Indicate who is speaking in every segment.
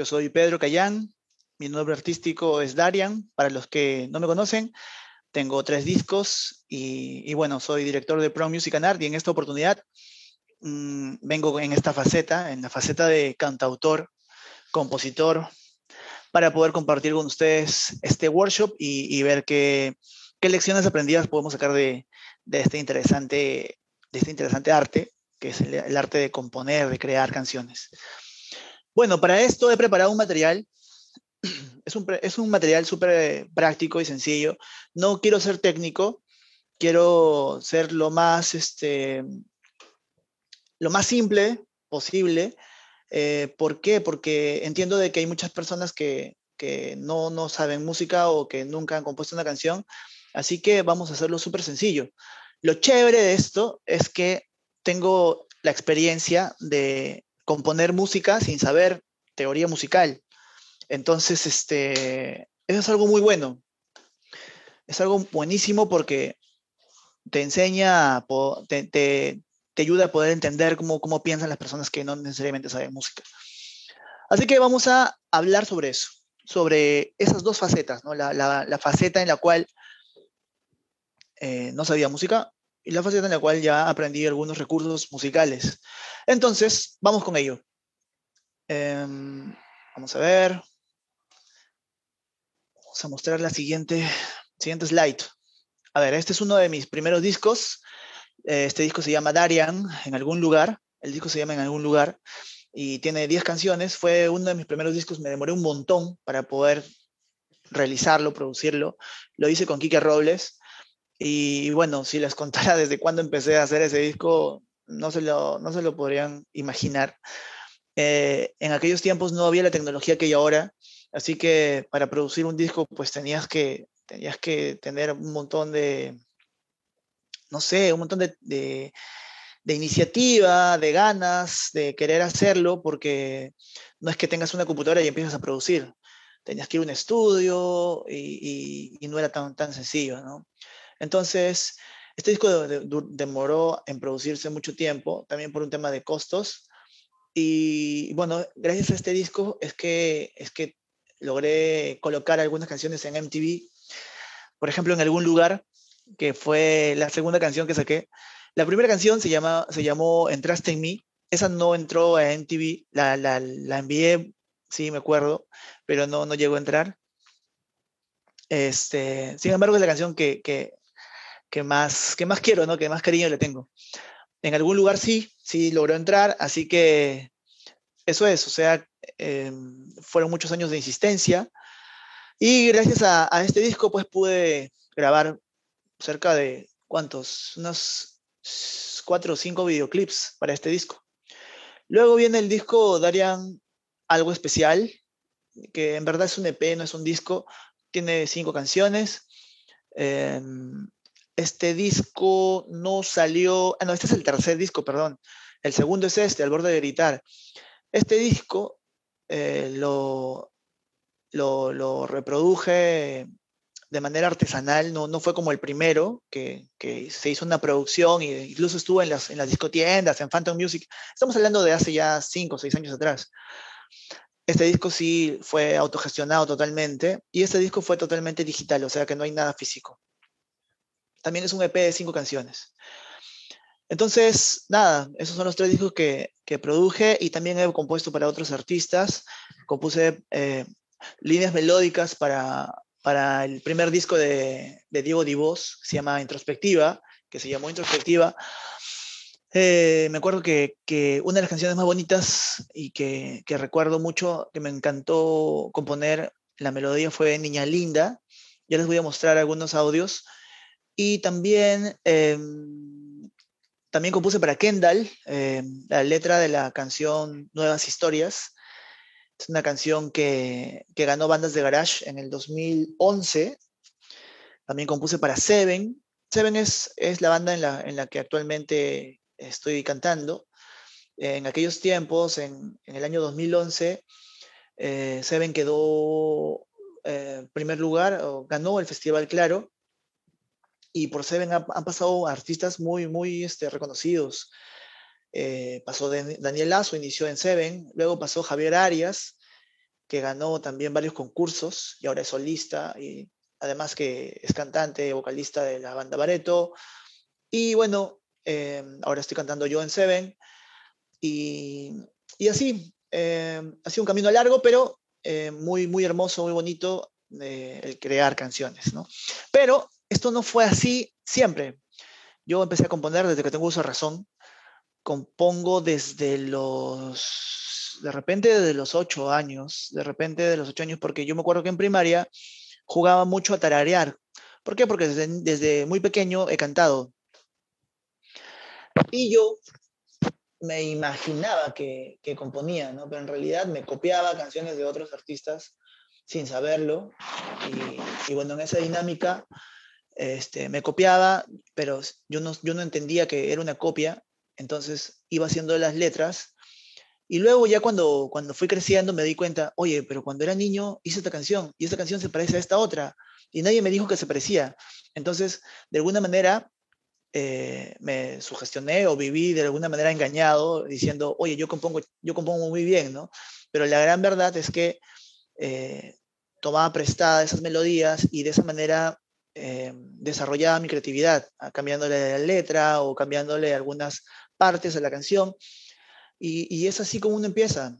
Speaker 1: Yo soy Pedro Cayán, mi nombre artístico es Darian, para los que no me conocen. Tengo tres discos y, bueno, soy director de Pro Music and Art y en esta oportunidad mmm, vengo en esta faceta, en la faceta de cantautor, compositor, para poder compartir con ustedes este workshop y, y ver qué, qué, lecciones aprendidas podemos sacar de, de, este interesante, de este interesante arte, que es el, el arte de componer, de crear canciones. Bueno, para esto he preparado un material es un, es un material súper práctico y sencillo. No quiero ser técnico, quiero ser lo más, este, lo más simple posible. Eh, ¿Por qué? Porque entiendo de que hay muchas personas que, que no, no saben música o que nunca han compuesto una canción, así que vamos a hacerlo súper sencillo. Lo chévere de esto es que tengo la experiencia de componer música sin saber teoría musical. Entonces, este, eso es algo muy bueno. Es algo buenísimo porque te enseña, te, te, te ayuda a poder entender cómo, cómo, piensan las personas que no necesariamente saben música. Así que vamos a hablar sobre eso, sobre esas dos facetas, ¿no? la, la, la faceta en la cual eh, no sabía música y la faceta en la cual ya aprendí algunos recursos musicales. Entonces, vamos con ello. Eh, vamos a ver. Vamos a mostrar la siguiente, siguiente slide. A ver, este es uno de mis primeros discos. Eh, este disco se llama Darian, en algún lugar. El disco se llama En algún lugar y tiene 10 canciones. Fue uno de mis primeros discos. Me demoré un montón para poder realizarlo, producirlo. Lo hice con Kike Robles. Y bueno, si les contara desde cuándo empecé a hacer ese disco, no se lo, no se lo podrían imaginar. Eh, en aquellos tiempos no había la tecnología que hay ahora Así que para producir un disco, pues tenías que, tenías que tener un montón de, no sé, un montón de, de, de, iniciativa, de ganas, de querer hacerlo, porque no es que tengas una computadora y empiezas a producir. Tenías que ir a un estudio y, y, y no era tan, tan sencillo, ¿no? Entonces, este disco de, de, demoró en producirse mucho tiempo, también por un tema de costos. Y bueno, gracias a este disco es que, es que logré colocar algunas canciones en MTV. Por ejemplo, en algún lugar, que fue la segunda canción que saqué. La primera canción se, llama, se llamó Entraste en mí. Esa no entró a MTV, la, la, la envié, sí, me acuerdo, pero no, no llegó a entrar. Este, sin embargo, es la canción que, que, que, más, que más quiero, ¿no? que más cariño le tengo. En algún lugar sí, sí logró entrar, así que eso es, o sea, eh, fueron muchos años de insistencia y gracias a, a, este disco pues pude grabar cerca de, ¿cuántos? Unos cuatro o cinco videoclips para este disco. Luego viene el disco Darian Algo Especial, que en verdad es un EP, no es un disco, tiene cinco canciones. Eh, este disco no salió, ah, no, este es el tercer disco, perdón. El segundo es este, Al borde de gritar. Este disco eh, lo, lo, reproduje de manera artesanal, no, no fue como el primero, que, que, se hizo una producción e incluso estuvo en las, en las discotiendas, en Phantom Music. Estamos hablando de hace ya cinco o seis años atrás. Este disco sí fue autogestionado totalmente y este disco fue totalmente digital, o sea que no hay nada físico. También es un EP de cinco canciones. Entonces, nada, esos son los tres discos que, que produje y también he compuesto para otros artistas. Compuse eh, líneas melódicas para, para el primer disco de, de Diego Divos, se llama Introspectiva, que se llamó Introspectiva. Eh, me acuerdo que, que, una de las canciones más bonitas y que, que, recuerdo mucho, que me encantó componer la melodía fue Niña Linda. Ya les voy a mostrar algunos audios. Y también... Eh, también compuse para Kendall eh, la letra de la canción Nuevas Historias. Es una canción que, que, ganó bandas de garage en el 2011. También compuse para Seven. Seven es, es la banda en la, en la que actualmente estoy cantando. En aquellos tiempos, en, en el año 2011, eh, Seven quedó eh, primer lugar, o ganó el Festival Claro, y por Seven han, han pasado artistas muy, muy este, reconocidos. Eh, pasó de, Daniel Lazo, inició en Seven, luego pasó Javier Arias, que ganó también varios concursos y ahora es solista y además que es cantante, vocalista de la banda Bareto. Y bueno, eh, ahora estoy cantando yo en Seven. Y, y así, eh, ha sido un camino largo, pero eh, muy, muy hermoso, muy bonito el crear canciones, ¿no? Pero esto no fue así siempre. Yo empecé a componer desde que tengo uso de razón. Compongo desde los, de repente desde los ocho años, de repente de los ocho años, porque yo me acuerdo que en primaria jugaba mucho a tararear. ¿Por qué? Porque desde, muy pequeño he cantado. Y yo me imaginaba que, componía, ¿no? Pero en realidad me copiaba canciones de otros artistas sin saberlo. Y, bueno, en esa dinámica este, me copiaba, pero yo no, yo no entendía que era una copia, entonces iba haciendo las letras y luego ya cuando, cuando fui creciendo me di cuenta, oye, pero cuando era niño hice esta canción y esta canción se parece a esta otra y nadie me dijo que se parecía. Entonces, de alguna manera, eh, me sugestioné o viví de alguna manera engañado diciendo, oye, yo compongo, yo compongo muy bien, ¿no? Pero la gran verdad es que eh, tomaba prestada esas melodías y de esa manera eh, desarrollaba mi creatividad, ah, cambiándole la letra o cambiándole algunas partes de la canción y, es así como uno empieza.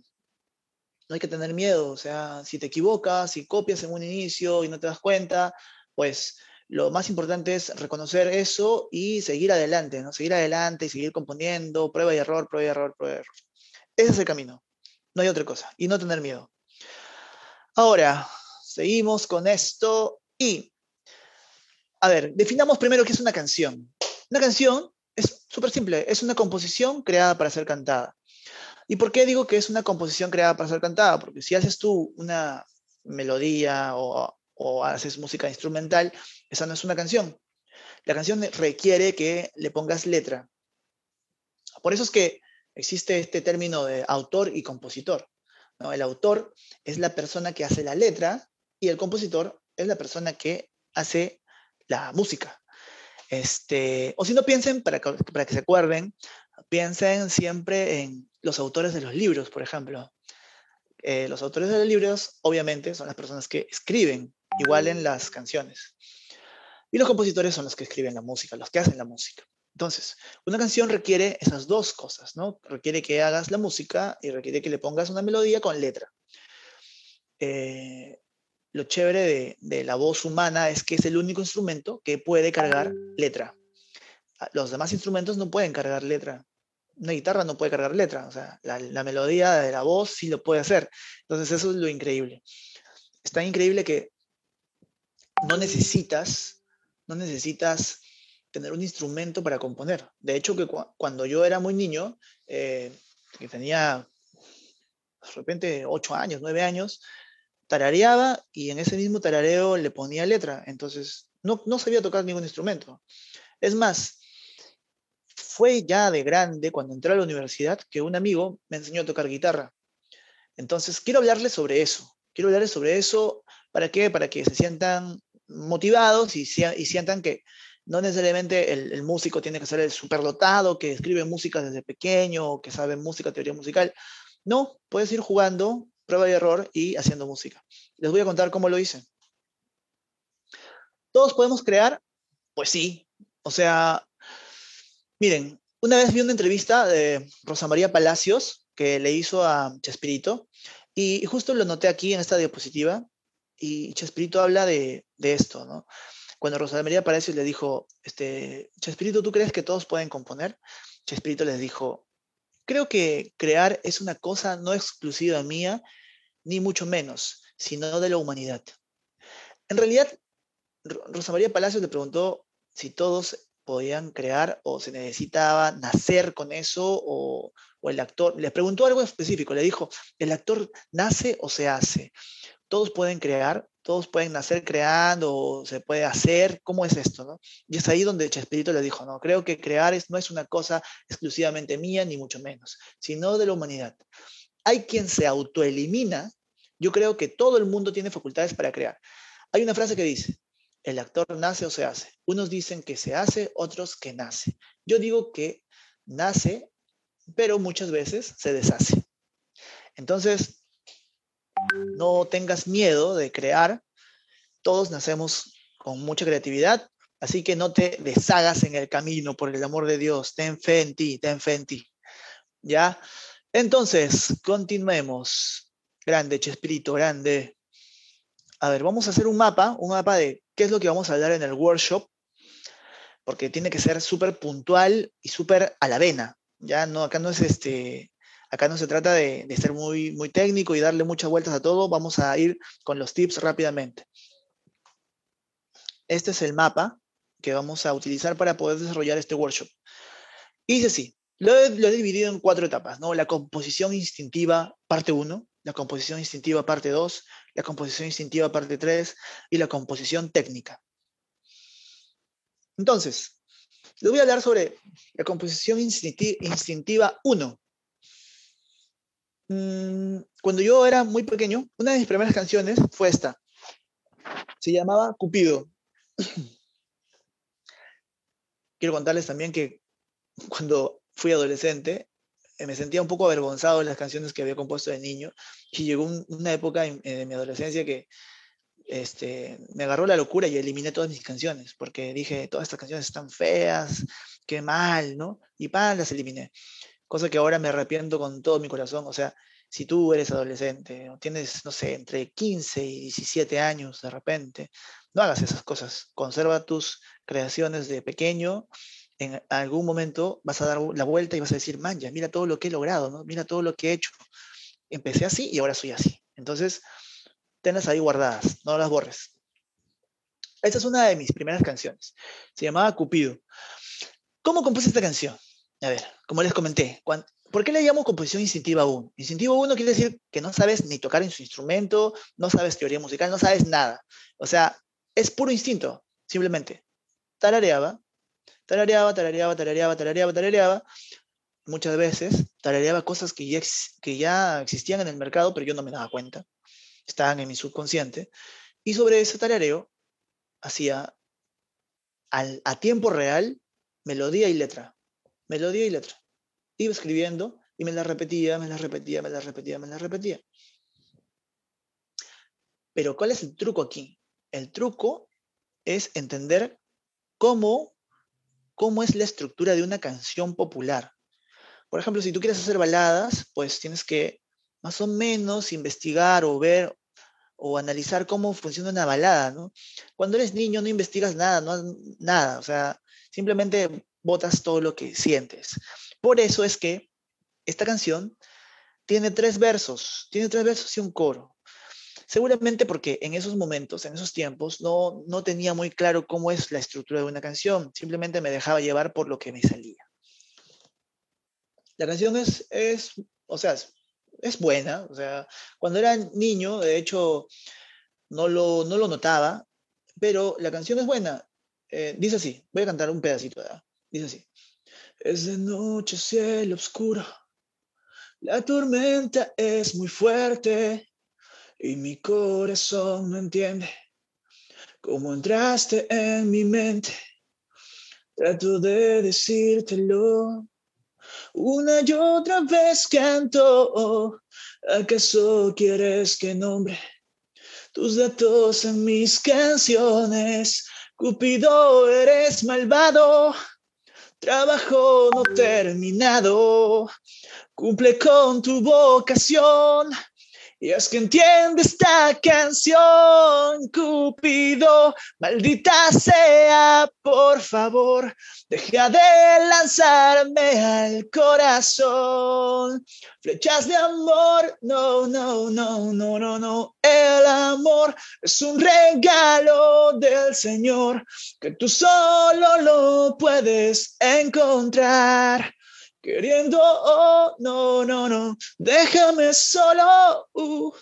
Speaker 1: No hay que tener miedo, o sea, si te equivocas, si copias en un inicio y no te das cuenta, pues lo más importante es reconocer eso y seguir adelante, ¿no? Seguir adelante y seguir componiendo, prueba y error, prueba y error, prueba y error. Ese es el camino, no hay otra cosa, y no tener miedo. Ahora, seguimos con esto y, a ver, definamos primero qué es una canción. Una canción es súper simple, es una composición creada para ser cantada. ¿Y por qué digo que es una composición creada para ser cantada? Porque si haces tú una melodía o, haces música instrumental, esa no es una canción. La canción requiere que le pongas letra. Por eso es que existe este término de autor y compositor. El autor es la persona que hace la letra y el compositor es la persona que hace la música. Este, o si no piensen, para para que se acuerden, piensen siempre en los autores de los libros, por ejemplo. Eh, los autores de los libros, obviamente, son las personas que escriben, igual en las canciones. Y los compositores son los que escriben la música, los que hacen la música. Entonces, una canción requiere esas dos cosas, ¿no? Requiere que hagas la música y requiere que le pongas una melodía con letra. Eh, lo chévere de, de, la voz humana es que es el único instrumento que puede cargar letra. Los demás instrumentos no pueden cargar letra una guitarra no puede cargar letra, o sea, la, melodía de la voz sí lo puede hacer. Entonces eso es lo increíble. Es tan increíble que no necesitas, no necesitas tener un instrumento para componer. De hecho, que cuando yo era muy niño, eh, que tenía de repente 8 años, 9 años, tarareaba y en ese mismo tarareo le ponía letra. Entonces, no, no sabía tocar ningún instrumento. Es más, fue ya de grande, cuando entré a la universidad, que un amigo me enseñó a tocar guitarra. Entonces, quiero hablarles sobre eso. Quiero hablarles sobre eso. ¿Para qué? Para que se sientan motivados y, y sientan que no necesariamente el, músico tiene que ser el superdotado, que escribe música desde pequeño, que sabe música, teoría musical. No, puedes ir jugando, prueba y error y haciendo música. Les voy a contar cómo lo hice. ¿Todos podemos crear? Pues sí. O sea, Miren, una vez vi una entrevista de Rosa María Palacios que le hizo a Chespirito y justo lo noté aquí en esta diapositiva y Chespirito habla de, esto, ¿no? Cuando Rosa María Palacios le dijo, este, Chespirito, ¿tú crees que todos pueden componer? Chespirito les dijo, creo que crear es una cosa no exclusiva mía, ni mucho menos, sino de la humanidad. En realidad, Rosa María Palacios le preguntó si todos podían crear o se necesitaba nacer con eso o, el actor, les preguntó algo específico, le dijo, ¿el actor nace o se hace? Todos pueden crear, todos pueden nacer creando o se puede hacer, ¿cómo es esto? Y es ahí donde Chespirito le dijo, no, creo que crear es, no es una cosa exclusivamente mía, ni mucho menos, sino de la humanidad. Hay quien se autoelimina, yo creo que todo el mundo tiene facultades para crear. Hay una frase que dice, el actor nace o se hace. Unos dicen que se hace, otros que nace. Yo digo que nace, pero muchas veces se deshace. Entonces, no tengas miedo de crear. Todos nacemos con mucha creatividad, así que no te deshagas en el camino, por el amor de Dios. Ten fe en ti, ten fe en ti. ¿Ya? Entonces, continuemos. Grande, Chespirito, grande. A ver, vamos a hacer un mapa, un mapa de qué es lo que vamos a hablar en el workshop, porque tiene que ser súper puntual y súper a la vena. Ya no, acá no es este, acá no se trata de, ser muy, muy técnico y darle muchas vueltas a todo. Vamos a ir con los tips rápidamente. Este es el mapa que vamos a utilizar para poder desarrollar este workshop. Y dice así, lo he, lo he, dividido en cuatro etapas, ¿no? La composición instintiva, parte 1, la composición instintiva, parte 2, la composición instintiva, parte 3, y la composición técnica. Entonces, les voy a hablar sobre la composición instintiva 1. Mm, cuando yo era muy pequeño, una de mis primeras canciones fue esta. Se llamaba Cupido. Quiero contarles también que cuando fui adolescente, eh, me sentía un poco avergonzado de las canciones que había compuesto de niño y llegó un, una época en, en, mi adolescencia que este, me agarró la locura y eliminé todas mis canciones porque dije, todas estas canciones están feas, qué mal, ¿no? Y pan, las eliminé. Cosa que ahora me arrepiento con todo mi corazón. O sea, si tú eres adolescente o tienes, no sé, entre 15 y 17 años de repente, no hagas esas cosas. Conserva tus creaciones de pequeño. En algún momento vas a dar la vuelta y vas a decir, man, ya, mira todo lo que he logrado, ¿no? Mira todo lo que he hecho. Empecé así y ahora soy así. Entonces, tenlas ahí guardadas, no las borres. Esta es una de mis primeras canciones. Se llamaba Cupido. ¿Cómo compuse esta canción? A ver, como les comenté, cuando, ¿por qué le llamo composición instintiva 1? Instintivo 1 quiere decir que no sabes ni tocar en su instrumento, no sabes teoría musical, no sabes nada. O sea, es puro instinto, simplemente. Tarareaba, tarareaba, tarareaba, tarareaba, tarareaba, tarareaba. Muchas veces tarareaba cosas que ya, que ya existían en el mercado, pero yo no me daba cuenta. Estaban en mi subconsciente. Y sobre ese tarareo hacía al, a tiempo real melodía y letra. Melodía y letra. Iba escribiendo y me la repetía, me la repetía, me la repetía, me la repetía. Pero ¿cuál es el truco aquí? El truco es entender cómo, cómo es la estructura de una canción popular. Por ejemplo, si tú quieres hacer baladas, pues tienes que más o menos investigar o ver o analizar cómo funciona una balada. Cuando eres niño no investigas nada, no nada, o sea, simplemente botas todo lo que sientes. Por eso es que esta canción tiene tres versos, tiene tres versos y un coro. Seguramente porque en esos momentos, en esos tiempos, no, no tenía muy claro cómo es la estructura de una canción, simplemente me dejaba llevar por lo que me salía. La canción es, es o sea, es, buena, o sea, cuando era niño, de hecho, no lo, no lo notaba, pero la canción es buena. Eh, dice así, voy a cantar un pedacito, ¿verdad? Dice así. Es de noche, cielo oscuro, la tormenta es muy fuerte, y mi corazón no entiende cómo entraste en mi mente. Trato de decírtelo una y otra vez canto. ¿Acaso quieres que nombre tus datos en mis canciones? Cupido, eres malvado. Trabajo no terminado. Cumple con tu vocación y es que entiende esta canción, Cupido, maldita sea, por favor, deja de lanzarme al corazón. Flechas de amor, no, no, no, no, no, no. El amor es un regalo del Señor que tú solo lo puedes encontrar. Queriendo, oh, no, no, no, déjame solo. Uh,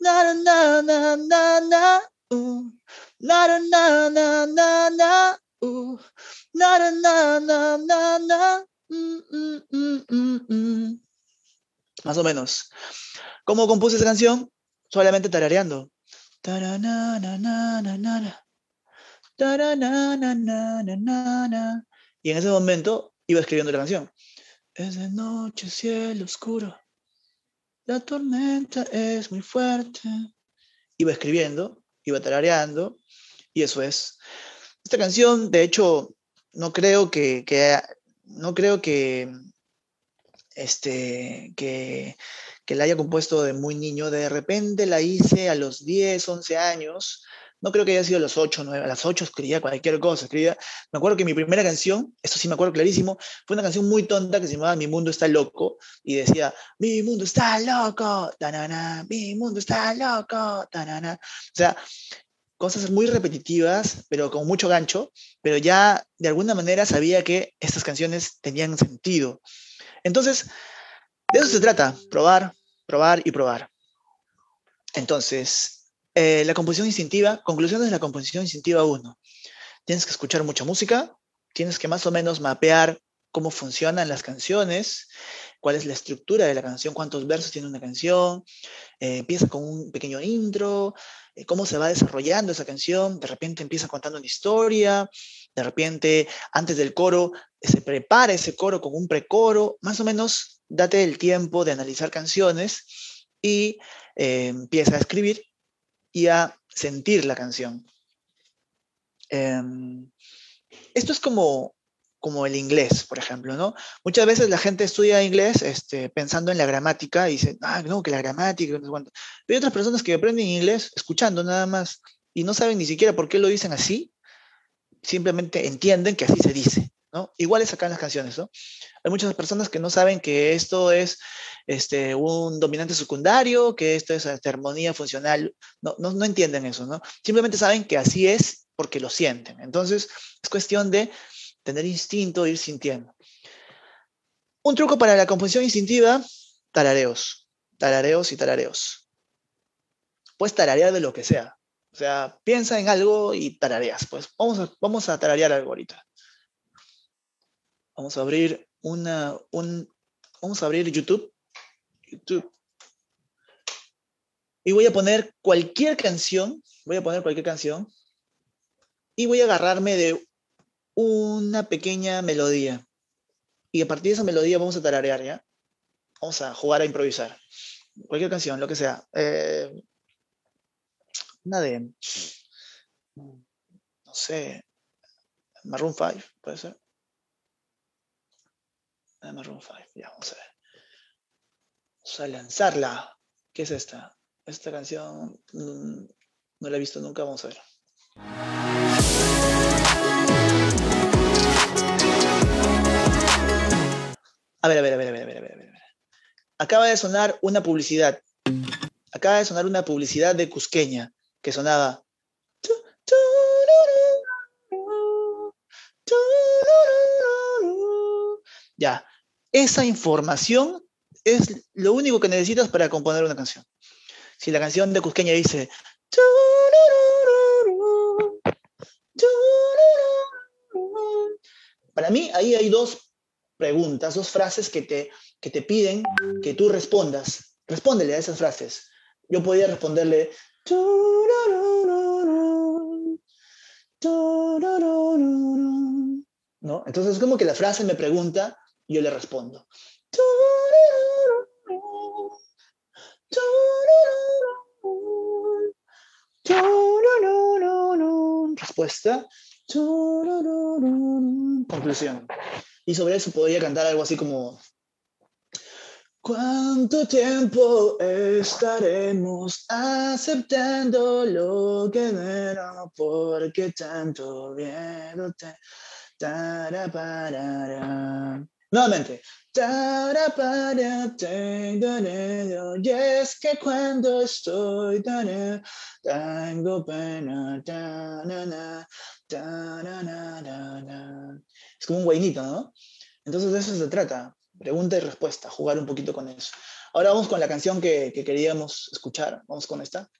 Speaker 1: na, na, na, na, na, uh, na, na, na, na, na, uh, na, na, na, na, na, mm, mm, mm, mm, mm. Más o menos. ¿Cómo compuse esa canción? Solamente tarareando. Y en ese momento iba escribiendo la canción. Es de noche, cielo oscuro. La tormenta es muy fuerte. Iba escribiendo, iba tarareando, y eso es. Esta canción, de hecho, no creo que, no creo que, este, que, que la haya compuesto de muy niño. De repente la hice a los 10, 11 años, no creo que haya sido a los 8, 9, a las 8 escribía cualquier cosa, escribía, me acuerdo que mi primera canción, esto sí me acuerdo clarísimo, fue una canción muy tonta que se llamaba Mi mundo está loco y decía, mi mundo está loco, tanana, mi mundo está loco, tanana. O sea, cosas muy repetitivas, pero con mucho gancho, pero ya de alguna manera sabía que estas canciones tenían sentido. Entonces, de eso se trata, probar, probar y probar. Entonces, eh, la composición instintiva, conclusiones de la composición instintiva 1. Tienes que escuchar mucha música, tienes que más o menos mapear cómo funcionan las canciones, cuál es la estructura de la canción, cuántos versos tiene una canción, eh, empieza con un pequeño intro, eh, cómo se va desarrollando esa canción, de repente empieza contando una historia, de repente antes del coro se prepara ese coro con un precoro, más o menos date el tiempo de analizar canciones y empieza a escribir y a sentir la canción. Em, esto es como, como el inglés, por ejemplo, ¿no? Muchas veces la gente estudia inglés este, pensando en la gramática y dice, ah, no, que la gramática, no sé cuánto. Pero hay otras personas que aprenden inglés escuchando nada más y no saben ni siquiera por qué lo dicen así, simplemente entienden que así se dice, ¿no? Igual es acá en las canciones, ¿no? Hay muchas personas que no saben que esto es este, un dominante secundario, que esto es armonía funcional. No, entienden eso, ¿no? Simplemente saben que así es porque lo sienten. Entonces, es cuestión de tener instinto, ir sintiendo. Un truco para la composición instintiva, tarareos. Tarareos y tarareos. Puedes tararear de lo que sea. O sea, piensa en algo y tarareas. Pues vamos a, vamos a tararear algo ahorita. Vamos a abrir una, un, vamos a abrir YouTube, YouTube, y voy a poner cualquier canción, voy a poner cualquier canción, y voy a agarrarme de una pequeña melodía. Y a partir de esa melodía vamos a tararear, ¿ya? Vamos a jugar a improvisar. Cualquier canción, lo que sea. Eh, una de, no sé, Maroon 5, puede ser. Maroon 5. Ya, vamos a ver. Vamos a lanzarla. ¿Qué es esta? Esta canción mm, no la he visto nunca. Vamos a ver. A ver, a ver, a ver, a ver, a ver, a ver, a ver. Acaba de sonar una publicidad. Acaba de sonar una publicidad de Cusqueña que sonaba. Ya, esa información es lo único que necesitas para componer una canción. Si la canción de Cusqueña dice... Para mí ahí hay dos preguntas, dos frases que te, que te piden que tú respondas. Respóndele a esas frases. Yo podía responderle... ¿No? Entonces es como que la frase me pregunta yo le respondo. Respuesta. Conclusión. Y sobre eso podría cantar algo así como, ¿Cuánto tiempo estaremos aceptando lo que no Porque tanto miedo te... Nuevamente. Y es que cuando estoy tengo pena. Es como un guainito, ¿no? Entonces de eso se trata. Pregunta y respuesta, jugar un poquito con eso. Ahora vamos con la canción que, que queríamos escuchar. Vamos con esta.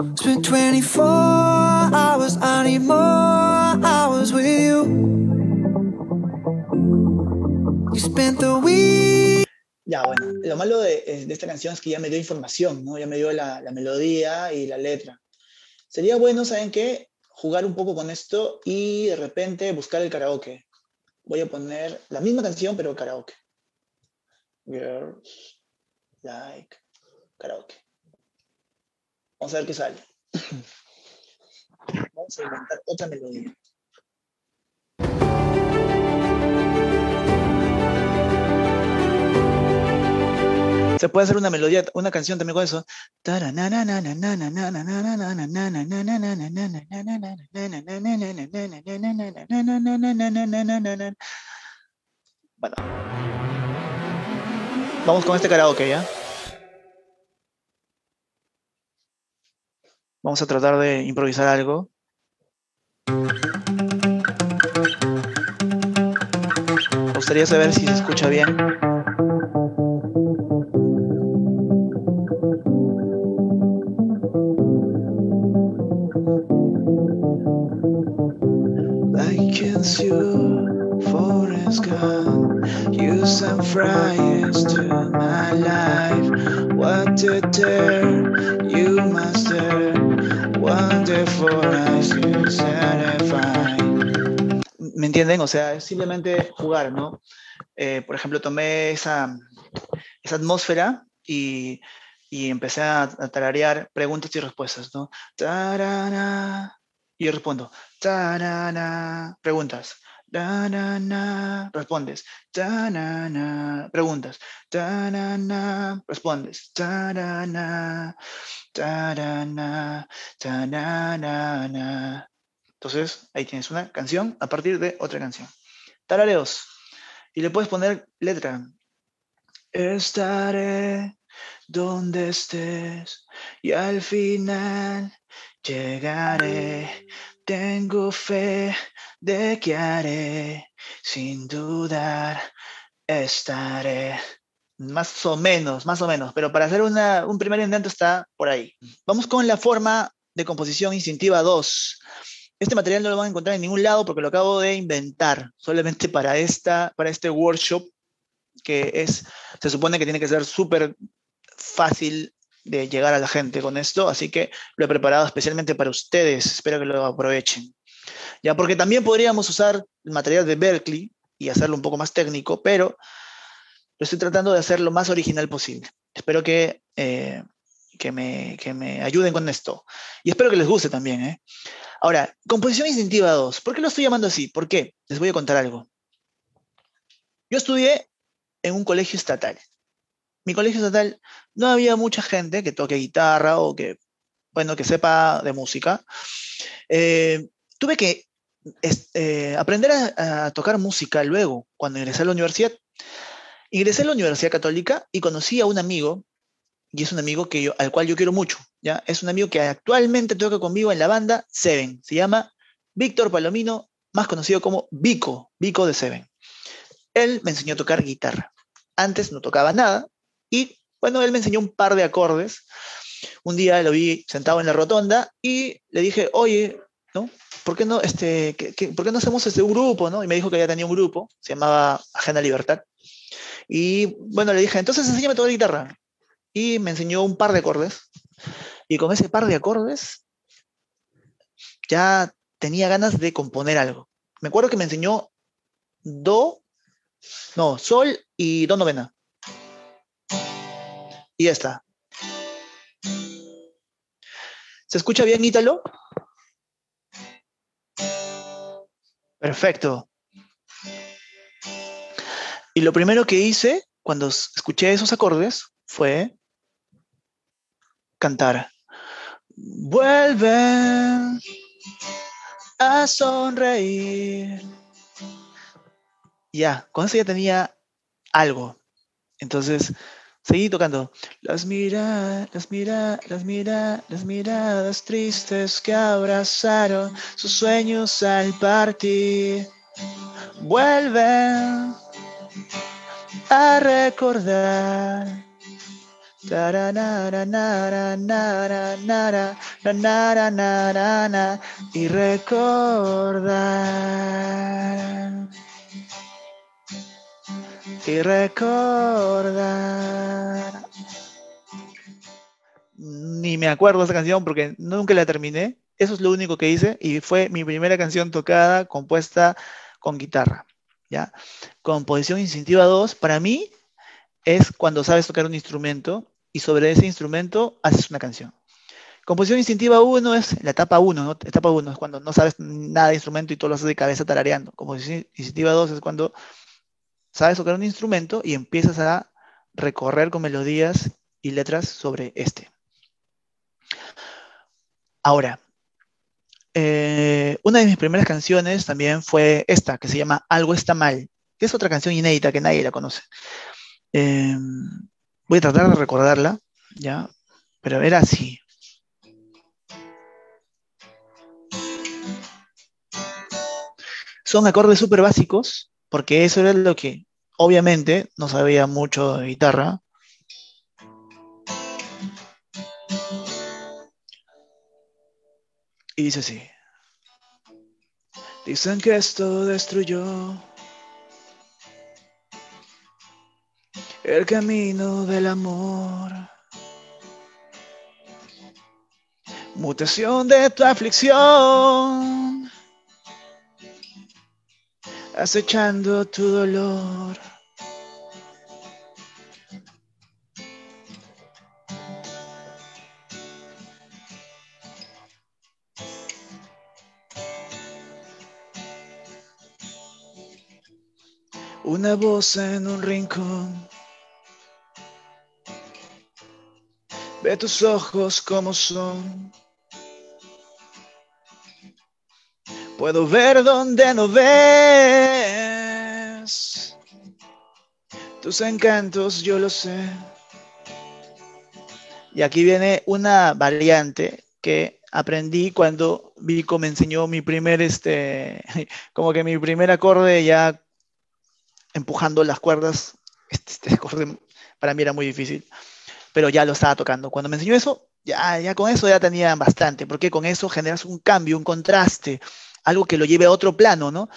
Speaker 1: Spent 24 hours, I need more hours with you. You spent the week. Ya, bueno, lo malo de, eh, de, esta canción es que ya me dio información, ¿no? Ya me dio la, la melodía y la letra. Sería bueno, ¿saben qué? Jugar un poco con esto y de repente buscar el karaoke. voy a poner la misma canción, pero karaoke. Girls like karaoke. Vamos a ver qué sale. Vamos a inventar otra melodía. Se puede hacer una melodía, una canción también con eso. Bueno. Vamos con este karaoke, ¿ya? Vamos a tratar de improvisar algo. Me gustaría saber si se escucha bien. gone. You some fryers to my life. What to turn, you master. ¿Me entienden? O sea, es simplemente jugar, ¿no? Eh, por ejemplo, tomé esa, esa atmósfera y, y empecé a, a, tararear preguntas y respuestas, ¿no? Y yo respondo, tarana, preguntas, tarana, respondes, tarana, preguntas, tarana, respondes, tarana, tarana, tarana. Entonces, ahí tienes una canción a partir de otra canción. Tarareos. Y le puedes poner letra. Estaré donde estés y al final Llegaré, tengo fe de que haré, sin dudar estaré. Más o menos, más o menos, pero para hacer un primer intento está por ahí. Vamos con la forma de composición instintiva 2. Este material no lo van a encontrar en ningún lado porque lo acabo de inventar solamente para, esta, para este workshop que es, se supone que tiene que ser súper fácil de llegar a la gente con esto, así que lo he preparado especialmente para ustedes, espero que lo aprovechen. Ya, porque también podríamos usar el material de Berkeley y hacerlo un poco más técnico, pero lo estoy tratando de hacer lo más original posible. Espero que, eh, que, me, que, me, ayuden con esto. Y espero que les guste también. ¿eh? Ahora, composición instintiva 2. ¿Por qué lo estoy llamando así? ¿Por qué? Les voy a contar algo. Yo estudié en un colegio estatal mi colegio estatal no había mucha gente que toque guitarra o que, bueno, que sepa de música. Eh, tuve que eh, aprender a, tocar música luego, cuando ingresé a la universidad. Ingresé a la Universidad Católica y conocí a un amigo, y es un amigo que yo, al cual yo quiero mucho, ¿ya? Es un amigo que actualmente toca conmigo en la banda Seven. Se llama Víctor Palomino, más conocido como Vico, Vico de Seven. Él me enseñó a tocar guitarra. Antes no tocaba nada, y bueno, él me enseñó un par de acordes. Un día lo vi sentado en la rotonda y le dije, oye, ¿no? ¿Por qué no, este, ¿por qué no hacemos este, grupo? ¿no? Y me dijo que ya tenía un grupo, se llamaba Agenda Libertad. Y bueno, le dije, entonces enséñame tocar guitarra. Y me enseñó un par de acordes. Y con ese par de acordes ya tenía ganas de componer algo. Me acuerdo que me enseñó Do, no, Sol y Do novena. Y ya está. ¿Se escucha bien, Ítalo? Perfecto. Y lo primero que hice cuando escuché esos acordes fue cantar. Vuelve a sonreír. Ya, con eso ya tenía algo. Entonces, Seguí tocando. Las miradas, las miradas, las miradas, las miradas tristes que abrazaron sus sueños al partir. Vuelven a recordar. Y recordar y recordar. Ni me acuerdo de esa canción porque nunca la terminé. Eso es lo único que hice y fue mi primera canción tocada, compuesta con guitarra. ¿ya? Composición instintiva 2, para mí, es cuando sabes tocar un instrumento y sobre ese instrumento haces una canción. Composición instintiva 1 es la etapa 1, ¿no? Etapa 1 es cuando no sabes nada de instrumento y todo lo haces de cabeza tarareando. Composición instintiva 2 es cuando sabes tocar un instrumento y empiezas a recorrer con melodías y letras sobre este. Ahora, eh, una de mis primeras canciones también fue esta, que se llama Algo está mal, que es otra canción inédita que nadie la conoce. Eh, voy a tratar de recordarla, ¿ya? Pero era así. Son acordes súper básicos, porque eso era lo que, obviamente, no sabía mucho de guitarra. Y dice así. Dicen que esto destruyó el camino del amor. Mutación de tu aflicción, acechando tu dolor. Una voz en un rincón Ve tus ojos como son. Puedo ver donde no ves. Tus encantos yo lo sé. Y aquí viene una variante que aprendí cuando Vico me enseñó mi primer, este, como que mi primer acorde ya empujando las cuerdas. Este, este acorde para mí era muy difícil pero ya lo estaba tocando. Cuando me enseñó eso, ya, ya con eso ya tenía bastante, porque con eso generas un cambio, un contraste, algo que lo lleve a otro plano, ¿no?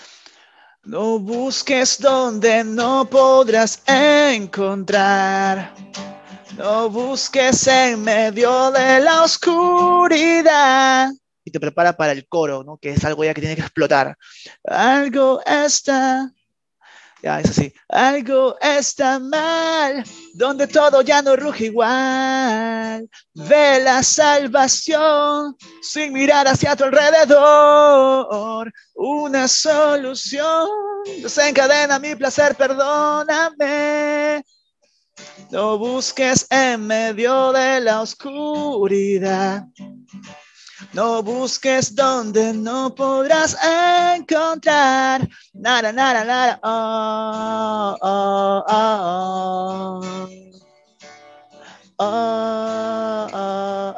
Speaker 1: No busques donde no podrás encontrar. No busques en medio de la oscuridad. Y te prepara para el coro, ¿no? Que es algo ya que tiene que explotar. Algo está ya. Algo está mal, donde todo ya no ruge igual. Ve la salvación sin mirar hacia tu alrededor. Una solución desencadena mi placer, perdóname. No busques en medio de la oscuridad. No busques donde no podrás encontrar. Nada, nada, nada. Oh, oh, oh, oh. oh, oh,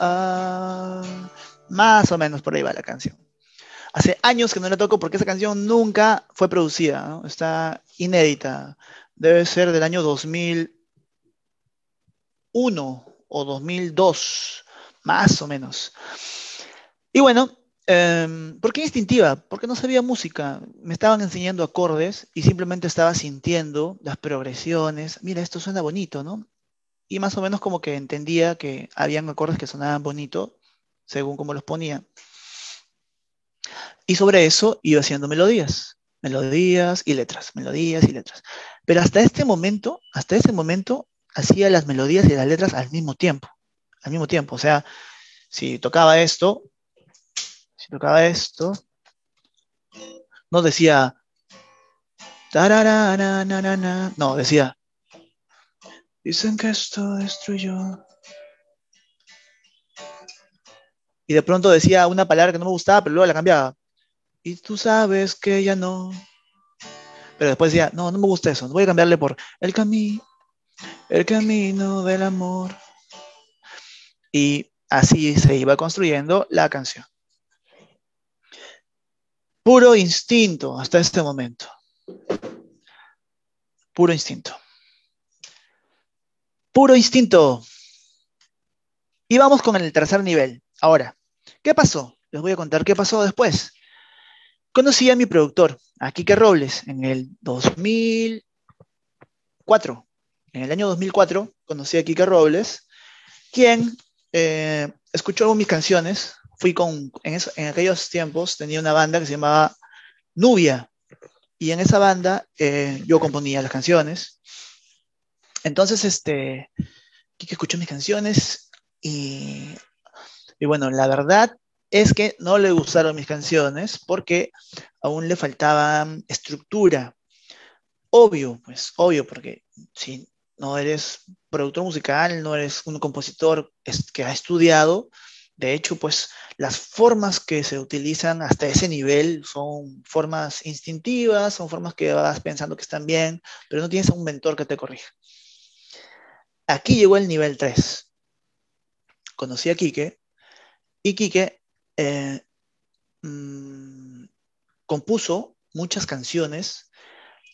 Speaker 1: oh. Más o menos por ahí va la canción. Hace años que no la toco porque esa canción nunca fue producida, está inédita. Debe ser del año 2001 o 2002, más o menos. Y bueno, em, ¿por qué instintiva? Porque no sabía música. Me estaban enseñando acordes y simplemente estaba sintiendo las progresiones. Mira, esto suena bonito, ¿no? Y más o menos como que entendía que habían acordes que sonaban bonito según como los ponía. Y sobre eso iba haciendo melodías, melodías y letras, melodías y letras. Pero hasta este momento, hasta ese momento, hacía las melodías y las letras al mismo tiempo, al mismo tiempo. O sea, si tocaba esto, si tocaba esto, no decía, no, decía, dicen que esto destruyó. Y de pronto decía una palabra que no me gustaba, pero luego la cambiaba. Y tú sabes que ya no. Pero después decía, no, no me gusta eso, voy a cambiarle por el camino, el camino del amor. Y así se iba construyendo la canción. Puro instinto hasta este momento. Puro instinto. Puro instinto. Y vamos con el tercer nivel. Ahora, ¿qué pasó? Les voy a contar qué pasó después. Conocí a mi productor, a Kike Robles, en el 2004. En el año 2004 conocí a Kike Robles, quien eh, escuchó mis canciones. Fui con, en, aquellos tiempos tenía una banda que se llamaba Nubia, y en esa banda eh, yo componía las canciones. Entonces, este, Kike escuchó mis canciones y, y bueno, la verdad es que no le gustaron mis canciones porque aún le faltaba estructura. Obvio, pues obvio, porque si no eres productor musical, no eres un compositor que ha estudiado, de hecho, pues las formas que se utilizan hasta ese nivel son formas instintivas, son formas que vas pensando que están bien, pero no tienes un mentor que te corrija. Aquí llegó el nivel 3. Conocí a Quique y Quique eh, mm, compuso muchas canciones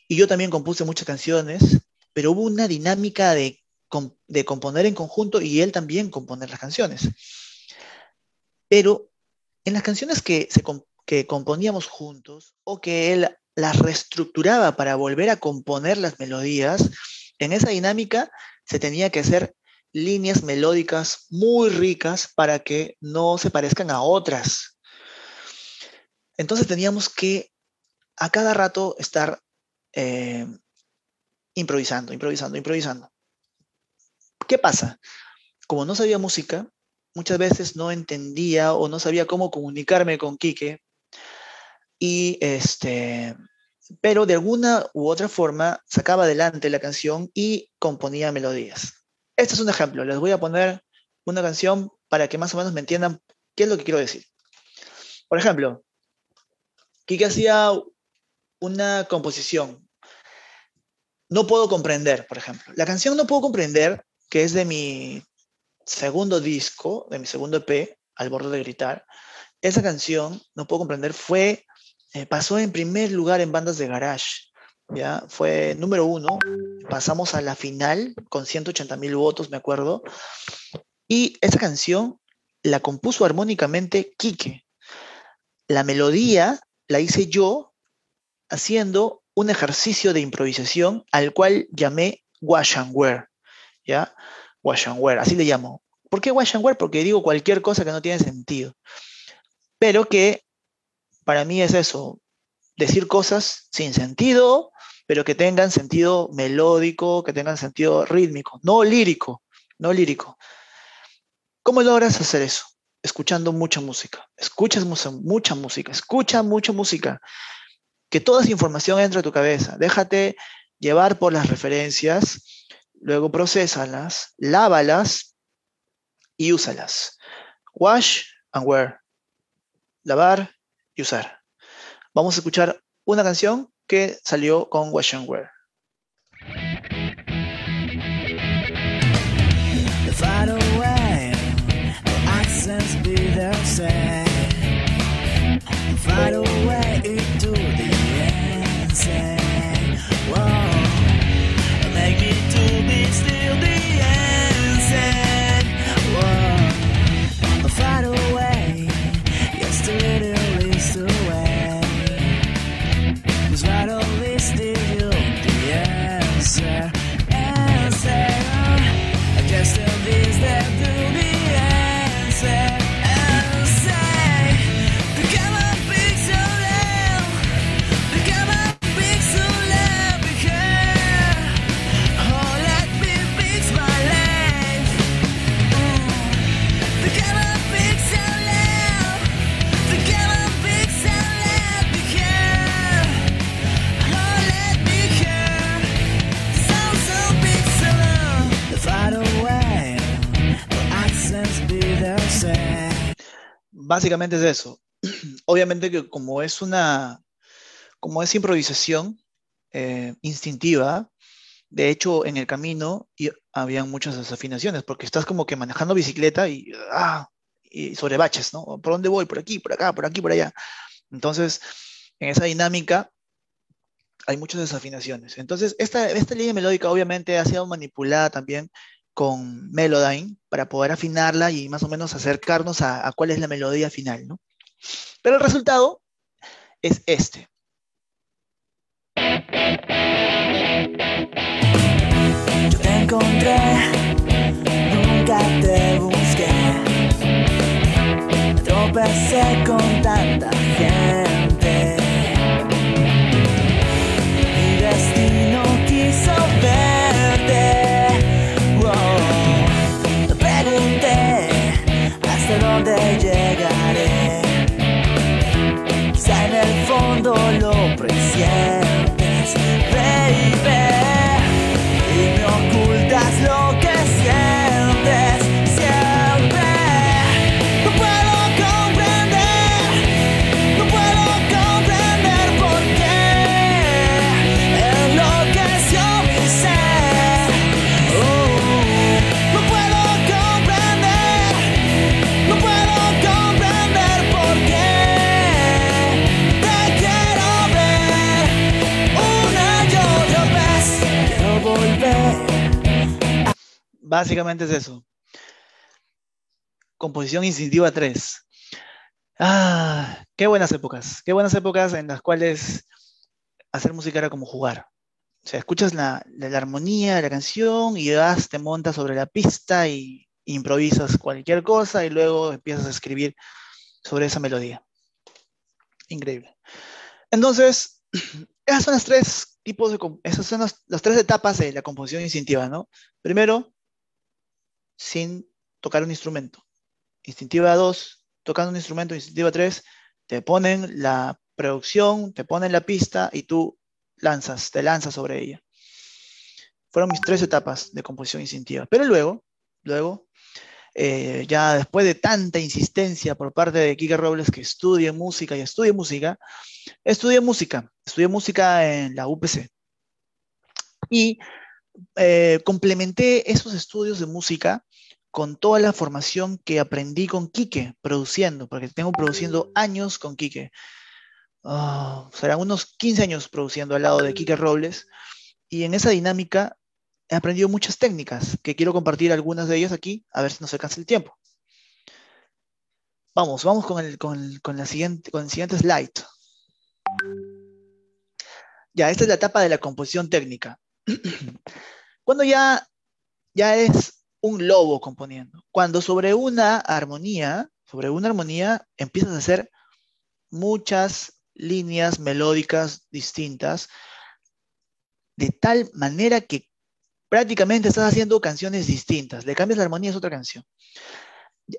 Speaker 1: y yo también compuse muchas canciones, pero hubo una dinámica de, de componer en conjunto y él también componer las canciones. Pero en las canciones que, que componíamos juntos o que él las reestructuraba para volver a componer las melodías, en esa dinámica se tenía que hacer líneas melódicas muy ricas para que no se parezcan a otras. Entonces teníamos que a cada rato estar eh, improvisando, improvisando, improvisando. ¿Qué pasa? Como no sabía música, muchas veces no entendía o no sabía cómo comunicarme con Quique. Y este, pero de alguna u otra forma sacaba adelante la canción y componía melodías. Este es un ejemplo. Les voy a poner una canción para que más o menos me entiendan qué es lo que quiero decir. Por ejemplo, Kike hacía una composición. No puedo comprender, por ejemplo. La canción No puedo comprender, que es de mi segundo disco, de mi segundo EP, Al borde de gritar, esa canción, No puedo comprender, fue, eh, pasó en primer lugar en bandas de garage. ¿Ya? Fue número uno, pasamos a la final con 180 mil votos, me acuerdo, y esa canción la compuso armónicamente Quique. La melodía la hice yo haciendo un ejercicio de improvisación al cual llamé wash and wear, ¿ya? Wash and wear, así le llamo. ¿Por qué wash and wear? Porque digo cualquier cosa que no tiene sentido. Pero que para mí es eso, decir cosas sin sentido, pero que tengan sentido melódico, que tengan sentido rítmico, no lírico, no lírico. ¿Cómo logras hacer eso? Escuchando mucha música. Escuchas mucha música, escucha mucha música. Que toda esa información entre a tu cabeza. Déjate llevar por las referencias, luego procesalas, lávalas y úsalas. Wash and wear. Lavar y usar. Vamos a escuchar una canción que salió con Wear. Fight away básicamente es eso. Obviamente que como es una, como es improvisación eh, instintiva, de hecho en el camino y, habían muchas desafinaciones, porque estás como que manejando bicicleta y, ah, y sobre baches, ¿no? ¿Por dónde voy? Por aquí, por acá, por aquí, por allá. Entonces, en esa dinámica hay muchas desafinaciones. Entonces, esta línea melódica obviamente ha sido manipulada también con Melodyne para poder afinarla y más o menos acercarnos a, cuál es la melodía final, ¿no? Pero el resultado es este.
Speaker 2: encontré, nunca te busqué. Tropecé con tanta gente.
Speaker 1: Básicamente es eso. Composición instintiva 3. Ah, qué buenas épocas. Qué buenas épocas en las cuales hacer música era como jugar. O sea, escuchas la, la- armonía de la canción y das, te montas sobre la pista y improvisas cualquier cosa y luego empiezas a escribir sobre esa melodía. Increíble. Entonces, esas son las tres tipos de, son tres etapas de la composición instintiva, ¿no? Primero, sin tocar un instrumento. Instintiva 2, tocando un instrumento. Instintiva 3, te ponen la producción, te ponen la pista y tú lanzas, te lanzas sobre ella. Fueron mis tres etapas de composición instintiva. Pero luego, luego, eh, ya después de tanta insistencia por parte de Kike Robles que estudie música y estudie música, estudié música, estudié música en la UPC. Y eh, complementé esos estudios de música con toda la formación que aprendí con Quique, produciendo, porque tengo produciendo años con Quique. Ah, serán unos 15 años produciendo al lado de Quique Robles. Y en esa dinámica he aprendido muchas técnicas, que quiero compartir algunas de ellas aquí, a ver si nos alcanza el tiempo. Vamos, vamos con el, con el- con la siguiente, con el siguiente slide. Ya, esta es la etapa de la composición técnica. Cuando ya, ya es un lobo componiendo, cuando sobre una armonía, sobre una armonía empiezas a hacer muchas líneas melódicas distintas, de tal manera que prácticamente estás haciendo canciones distintas. Le cambias la armonía, es otra canción.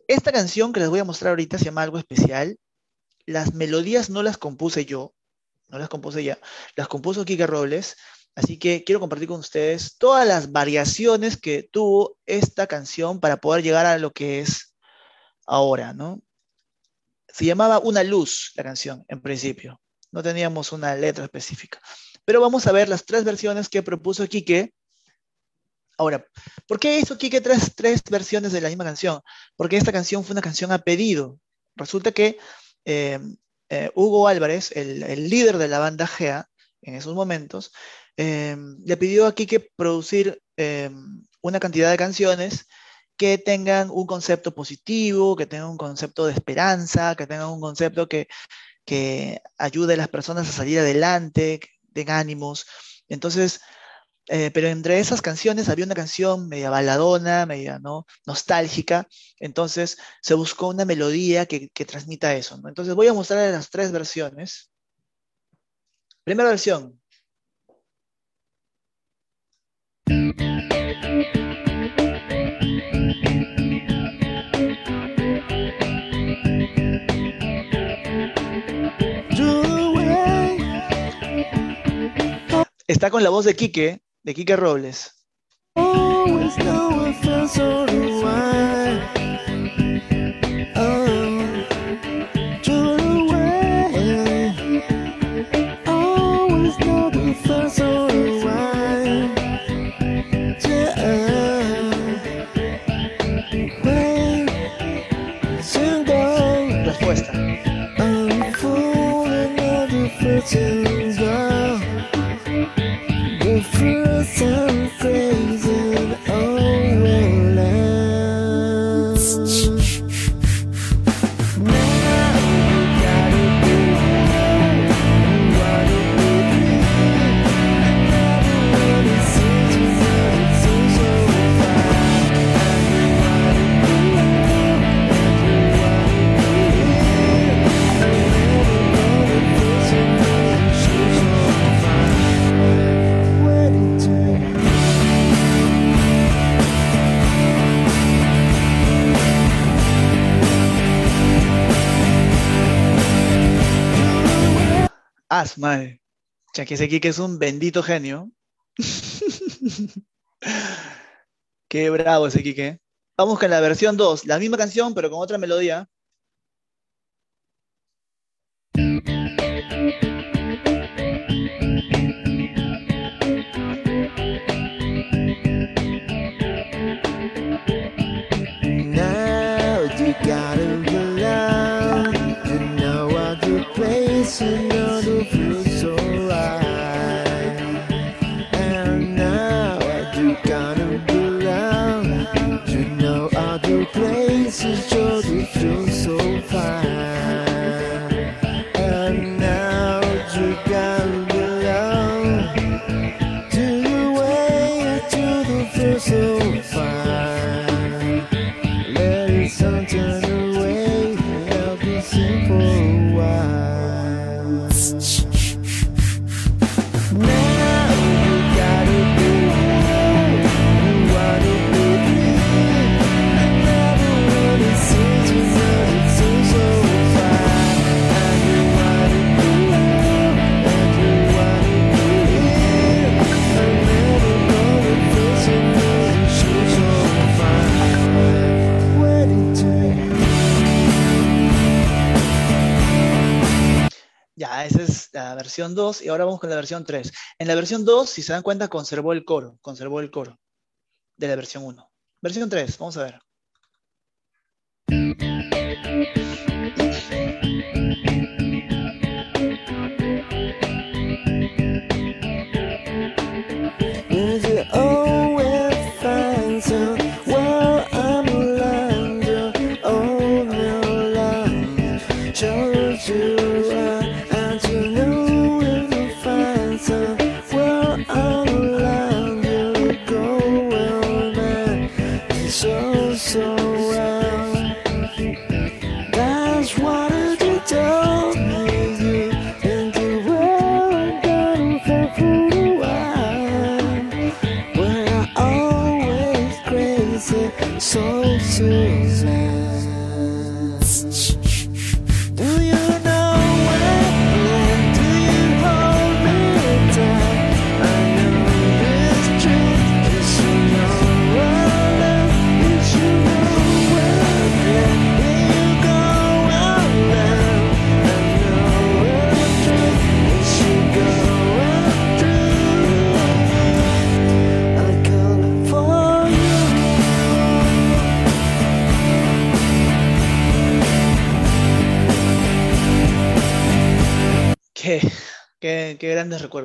Speaker 1: Esta canción que les voy a mostrar ahorita se llama algo especial. Las melodías no las compuse yo, no las compuse ya, las compuso Kike Robles. Así que quiero compartir con ustedes todas las variaciones que tuvo esta canción para poder llegar a lo que es ahora, ¿no? Se llamaba Una luz la canción, en principio. No teníamos una letra específica. Pero vamos a ver las tres versiones que propuso Quique. Ahora, ¿por qué hizo Quique tres, versiones de la misma canción? Porque esta canción fue una canción a pedido. Resulta que eh, eh, Hugo Álvarez, el líder de la banda GEA, en esos momentos, eh, le pidió a Quique producir eh, una cantidad de canciones que tengan un concepto positivo, que tengan un concepto de esperanza, que tengan un concepto que, que ayude a las personas a salir adelante, que den ánimos. Entonces, eh, pero entre esas canciones había una canción media baladona, media ¿no? nostálgica, entonces se buscó una melodía que, que transmita eso. Entonces voy a mostrar las tres versiones. Primera versión. Está con la voz de Quique, de Quique Robles.
Speaker 2: Out of
Speaker 1: Ah, madre. Ya que ese Kike es un bendito genio. Qué bravo ese Kike. Vamos con la versión 2, la misma canción, pero con otra melodía.
Speaker 3: Now you gotta belong. You know what the
Speaker 1: teacher. Versión 2 y ahora vamos con la versión 3. En la versión 2, si se dan cuenta, conservó el coro, conservó el coro de la versión 1. Versión 3, vamos a ver.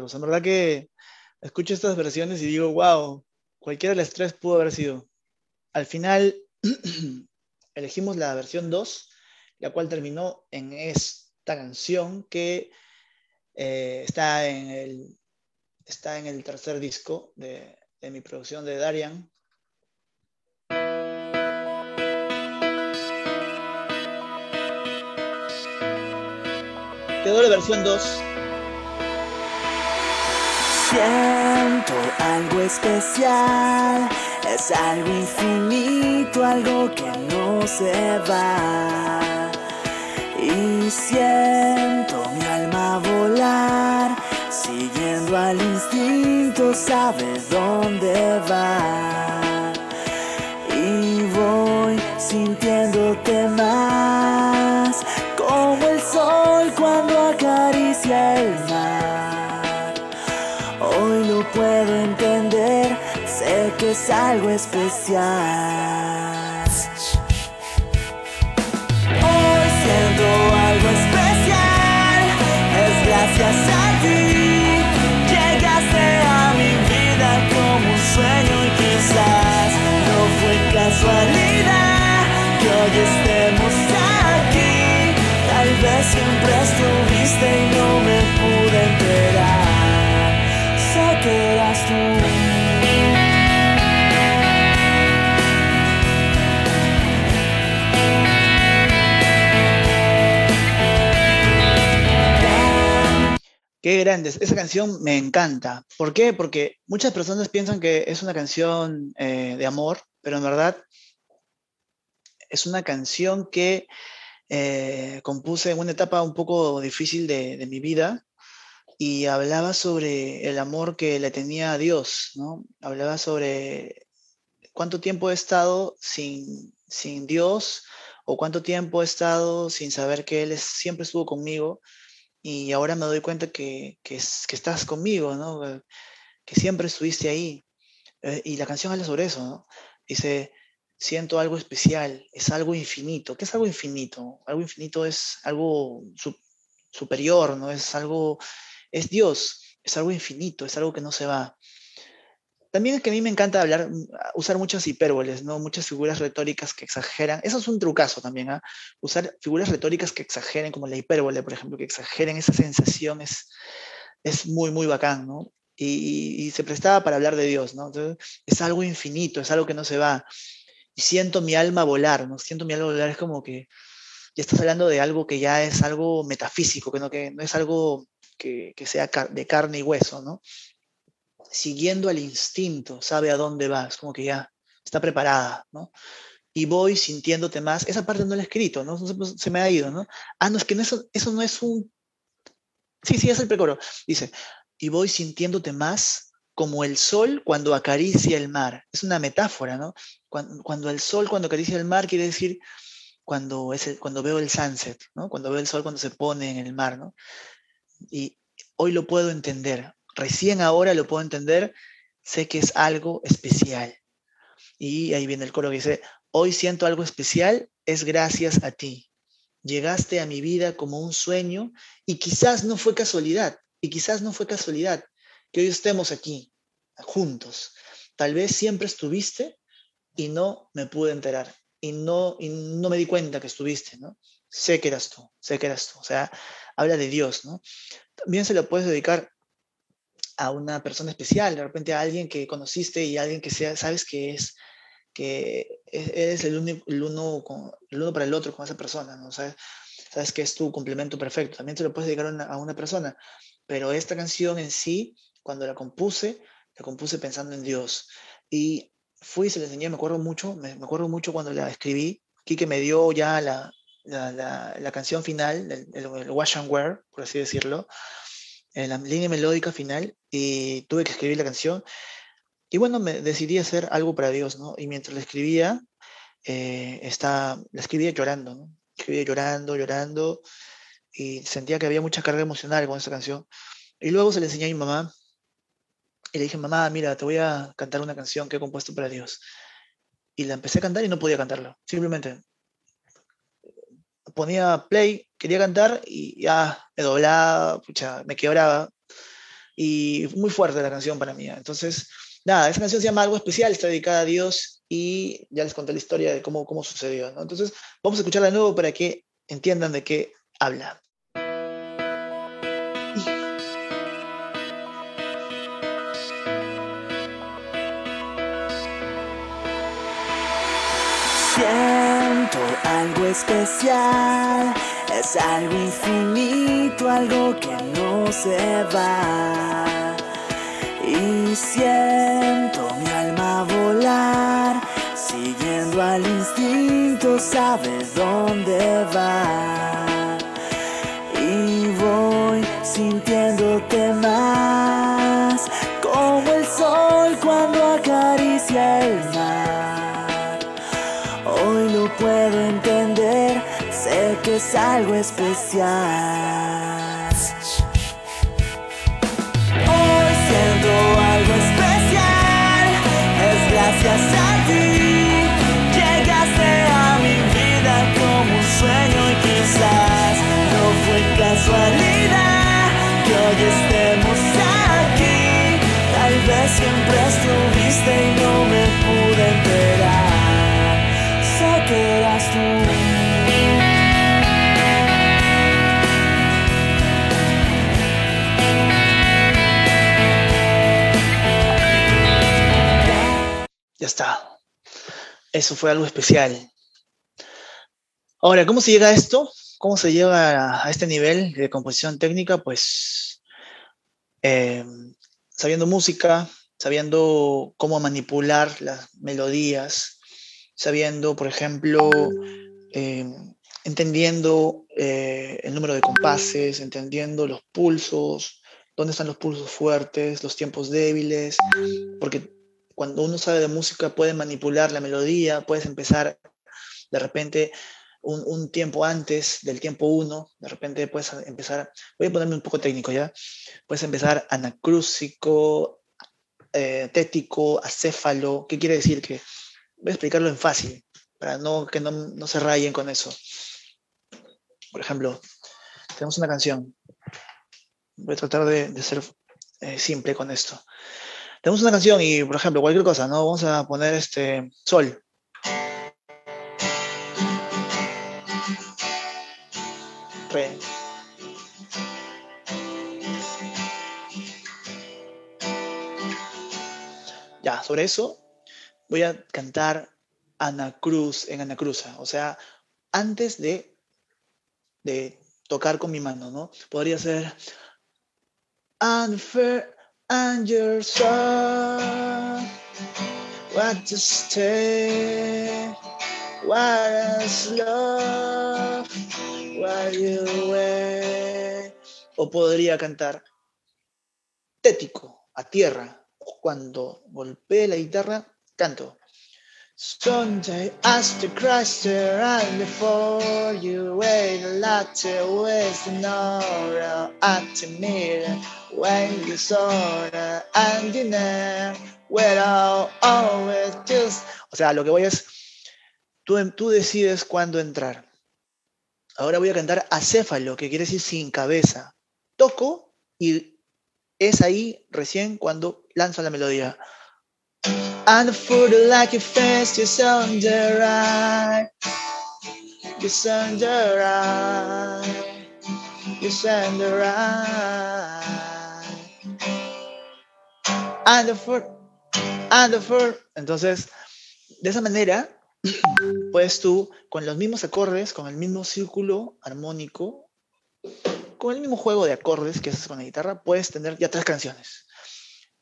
Speaker 1: Recuerdos. En verdad que escucho estas versiones y digo, wow, cualquiera de las tres pudo haber sido. Al final elegimos la versión 2, la cual terminó en esta canción que eh, está, en el, tercer disco de, de mi producción de Darian. Quedó la versión 2.
Speaker 2: Siento algo especial, es algo infinito, algo que no se va. Y siento mi alma volar, siguiendo al instinto, sabe dónde va. Y voy sintiéndote más, como el sol cuando acaricia el sé que es algo especial. Hoy siento algo especial, es gracias a
Speaker 1: Qué grandes. Esa canción me encanta. ¿Por qué? Porque muchas personas piensan que es una canción eh, de amor, pero en verdad es una canción que eh, compuse en una etapa un poco difícil de, de mi vida, y hablaba sobre el amor que le tenía a Dios, ¿no? Hablaba sobre cuánto tiempo he estado sin, sin Dios o cuánto tiempo he estado sin saber que Él es- siempre estuvo conmigo y ahora me doy cuenta que, que, es- que estás conmigo, ¿no? Eh, Que siempre estuviste ahí. Eh, y la canción habla sobre eso, ¿no? Dice, siento algo especial, es algo infinito. ¿Qué es algo infinito? Algo infinito es algo su- superior, ¿no? Es algo, es Dios, es algo infinito, es algo que no se va. También es que a mí me encanta hablar, mm, usar muchas hipérboles, ¿no? Muchas figuras retóricas que exageran. Eso es un trucazo también, ¿ah? Usar figuras retóricas que exageren, como la hipérbole, por ejemplo, que exageren esa sensación es, es muy, muy bacán, ¿no? Y, y se prestaba para hablar de Dios, ¿no? Entonces, es algo infinito, es algo que no se va. Y siento mi alma volar, ¿no? Siento mi alma volar, es como que ya estás hablando de algo que ya es algo metafísico, que no, que no es algo que, que sea de carne y hueso, ¿no? Siguiendo al instinto, sabe a dónde va, es como que ya está preparada, ¿no? Y voy sintiéndote más, esa parte no la he escrito, ¿no? Se, me ha ido, ¿no? Ah, no, es que no, eso, eso no es un... Sí, sí, es el precoro. Dice, y voy sintiéndote más como el sol cuando acaricia el mar. Es una metáfora, ¿no? Cuando, el sol cuando acaricia el mar quiere decir cuando, cuando veo el sunset, ¿no? Cuando veo el sol cuando se pone en el mar, ¿no? Y hoy lo puedo entender. Recién ahora lo puedo entender. Sé que es algo especial. Y ahí viene el coro que dice, hoy siento algo especial, es gracias a ti. Llegaste a mi vida como un sueño y quizás no fue casualidad, y quizás no fue casualidad que hoy estemos aquí, juntos. Tal vez siempre estuviste y no me pude enterar, y no, y no me di cuenta que estuviste, ¿no? Sé que eras tú, sé que eras tú. O sea, habla de Dios, ¿no? También se lo puedes dedicar a una persona especial, de repente a alguien que conociste y alguien que sea, sabes que es que es- eres el, único, el, uno con- el uno para el otro con esa persona, ¿no? Sabes, sabes que es tu complemento perfecto. También te lo puedes dedicar a una, a persona, pero esta canción en sí, cuando la compuse, la compuse pensando en Dios. Y fui se la enseñé, me acuerdo mucho, me, acuerdo mucho cuando la escribí, Quique me dio ya la, la, la- la canción final, el, el- el wash and wear, por así decirlo, en la línea melódica final, y tuve que escribir la canción. Y bueno, me decidí hacer algo para Dios, ¿no? Y mientras la escribía, eh, está, la escribía llorando. Escribía llorando, llorando, y sentía que había mucha carga emocional con esa canción. Y luego se la enseñé a mi mamá, y le dije, mamá, mira, te voy a cantar una canción que he compuesto para Dios. Y la empecé a cantar y no podía cantarla. Simplemente ponía play, quería cantar y ya me doblaba, pucha, me quebraba. Y muy fuerte la canción para mí. Entonces, nada, esa canción se llama Algo Especial, está dedicada a Dios y ya les conté la historia de cómo, cómo sucedió. Entonces, vamos a escucharla de nuevo para que entiendan de qué habla.
Speaker 2: Algo especial, es algo infinito, algo que no se va. Y siento mi alma volar, siguiendo al instinto, sabes dónde va. Y voy sintiéndote más, es algo especial. Hoy siento algo especial, es gracias a ti. Llegaste a mi vida como un sueño y quizás no fue casualidad que hoy estemos aquí. Tal vez siempre estuviste y no me
Speaker 1: está. Eso fue algo especial. Ahora, ¿cómo se llega a esto? ¿Cómo se llega a, este nivel de composición técnica? Pues eh, sabiendo música, sabiendo cómo manipular las melodías, sabiendo, por ejemplo, eh, entendiendo eh, el número de compases, entendiendo los pulsos, dónde están los pulsos fuertes, los tiempos débiles, porque cuando uno sabe de música puede manipular la melodía, puedes empezar de repente un, tiempo antes del tiempo 1, de repente puedes empezar, voy a ponerme un poco técnico ya, puedes empezar anacrúsico, eh, tético, acéfalo, ¿qué quiere decir? Que voy a explicarlo en fácil, para no, que no, no se rayen con eso. Por ejemplo, tenemos una canción. Voy a tratar de, de ser eh, simple con esto. Tenemos una canción y, por ejemplo, cualquier cosa, ¿no? Vamos a poner este sol. Re. Ya, sobre eso voy a cantar Ana Cruz en Ana Cruza. O sea, antes de, de tocar con mi mano, ¿no? Podría ser Unfair and your son. What to stay? What is love? While you wait. O podría cantar tético, a tierra. Cuando golpee la guitarra, canto. Sunday, ask the Christ and before you wait a lot to waste an hour at the mirror when you saw and where I'll always just. O sea, lo que voy es, tú, tú decides cuándo entrar. Ahora voy a cantar acéfalo, que quiere decir sin cabeza. Toco y es ahí recién cuando lanzo la melodía. And the like your face, sound the right. Sound the right. Sound the right. And the for, and the for. Entonces, de esa manera, puedes tú, con los mismos acordes, con el mismo círculo armónico, con el mismo juego de acordes que haces con la guitarra, puedes tener ya tres canciones.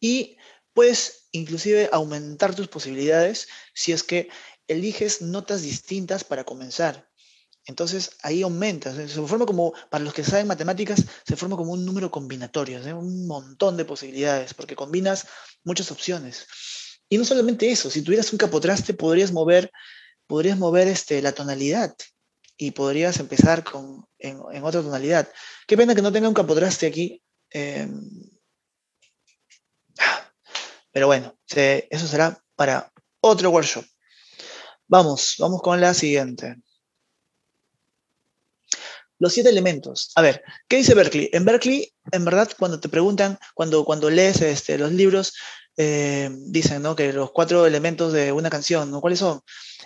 Speaker 1: Y puedes inclusive aumentar tus posibilidades si es que eliges notas distintas para comenzar. Entonces ahí aumentas, se forma como, para los que saben matemáticas, se forma como un número combinatorio, ¿sí? un montón de posibilidades, porque combinas muchas opciones. Y no solamente eso, si tuvieras un capotraste podrías mover, podrías mover este, la tonalidad y podrías empezar con, en, en otra tonalidad. Qué pena que no tenga un capotraste aquí. eh, pero bueno, eso será para otro workshop. Vamos, vamos con la siguiente. Los siete elementos. A ver, ¿qué dice Berkeley? En Berkeley, en verdad, cuando te preguntan, cuando, cuando lees este, los libros, eh, dicen ¿no? que los cuatro elementos de una canción, ¿no? ¿cuáles son?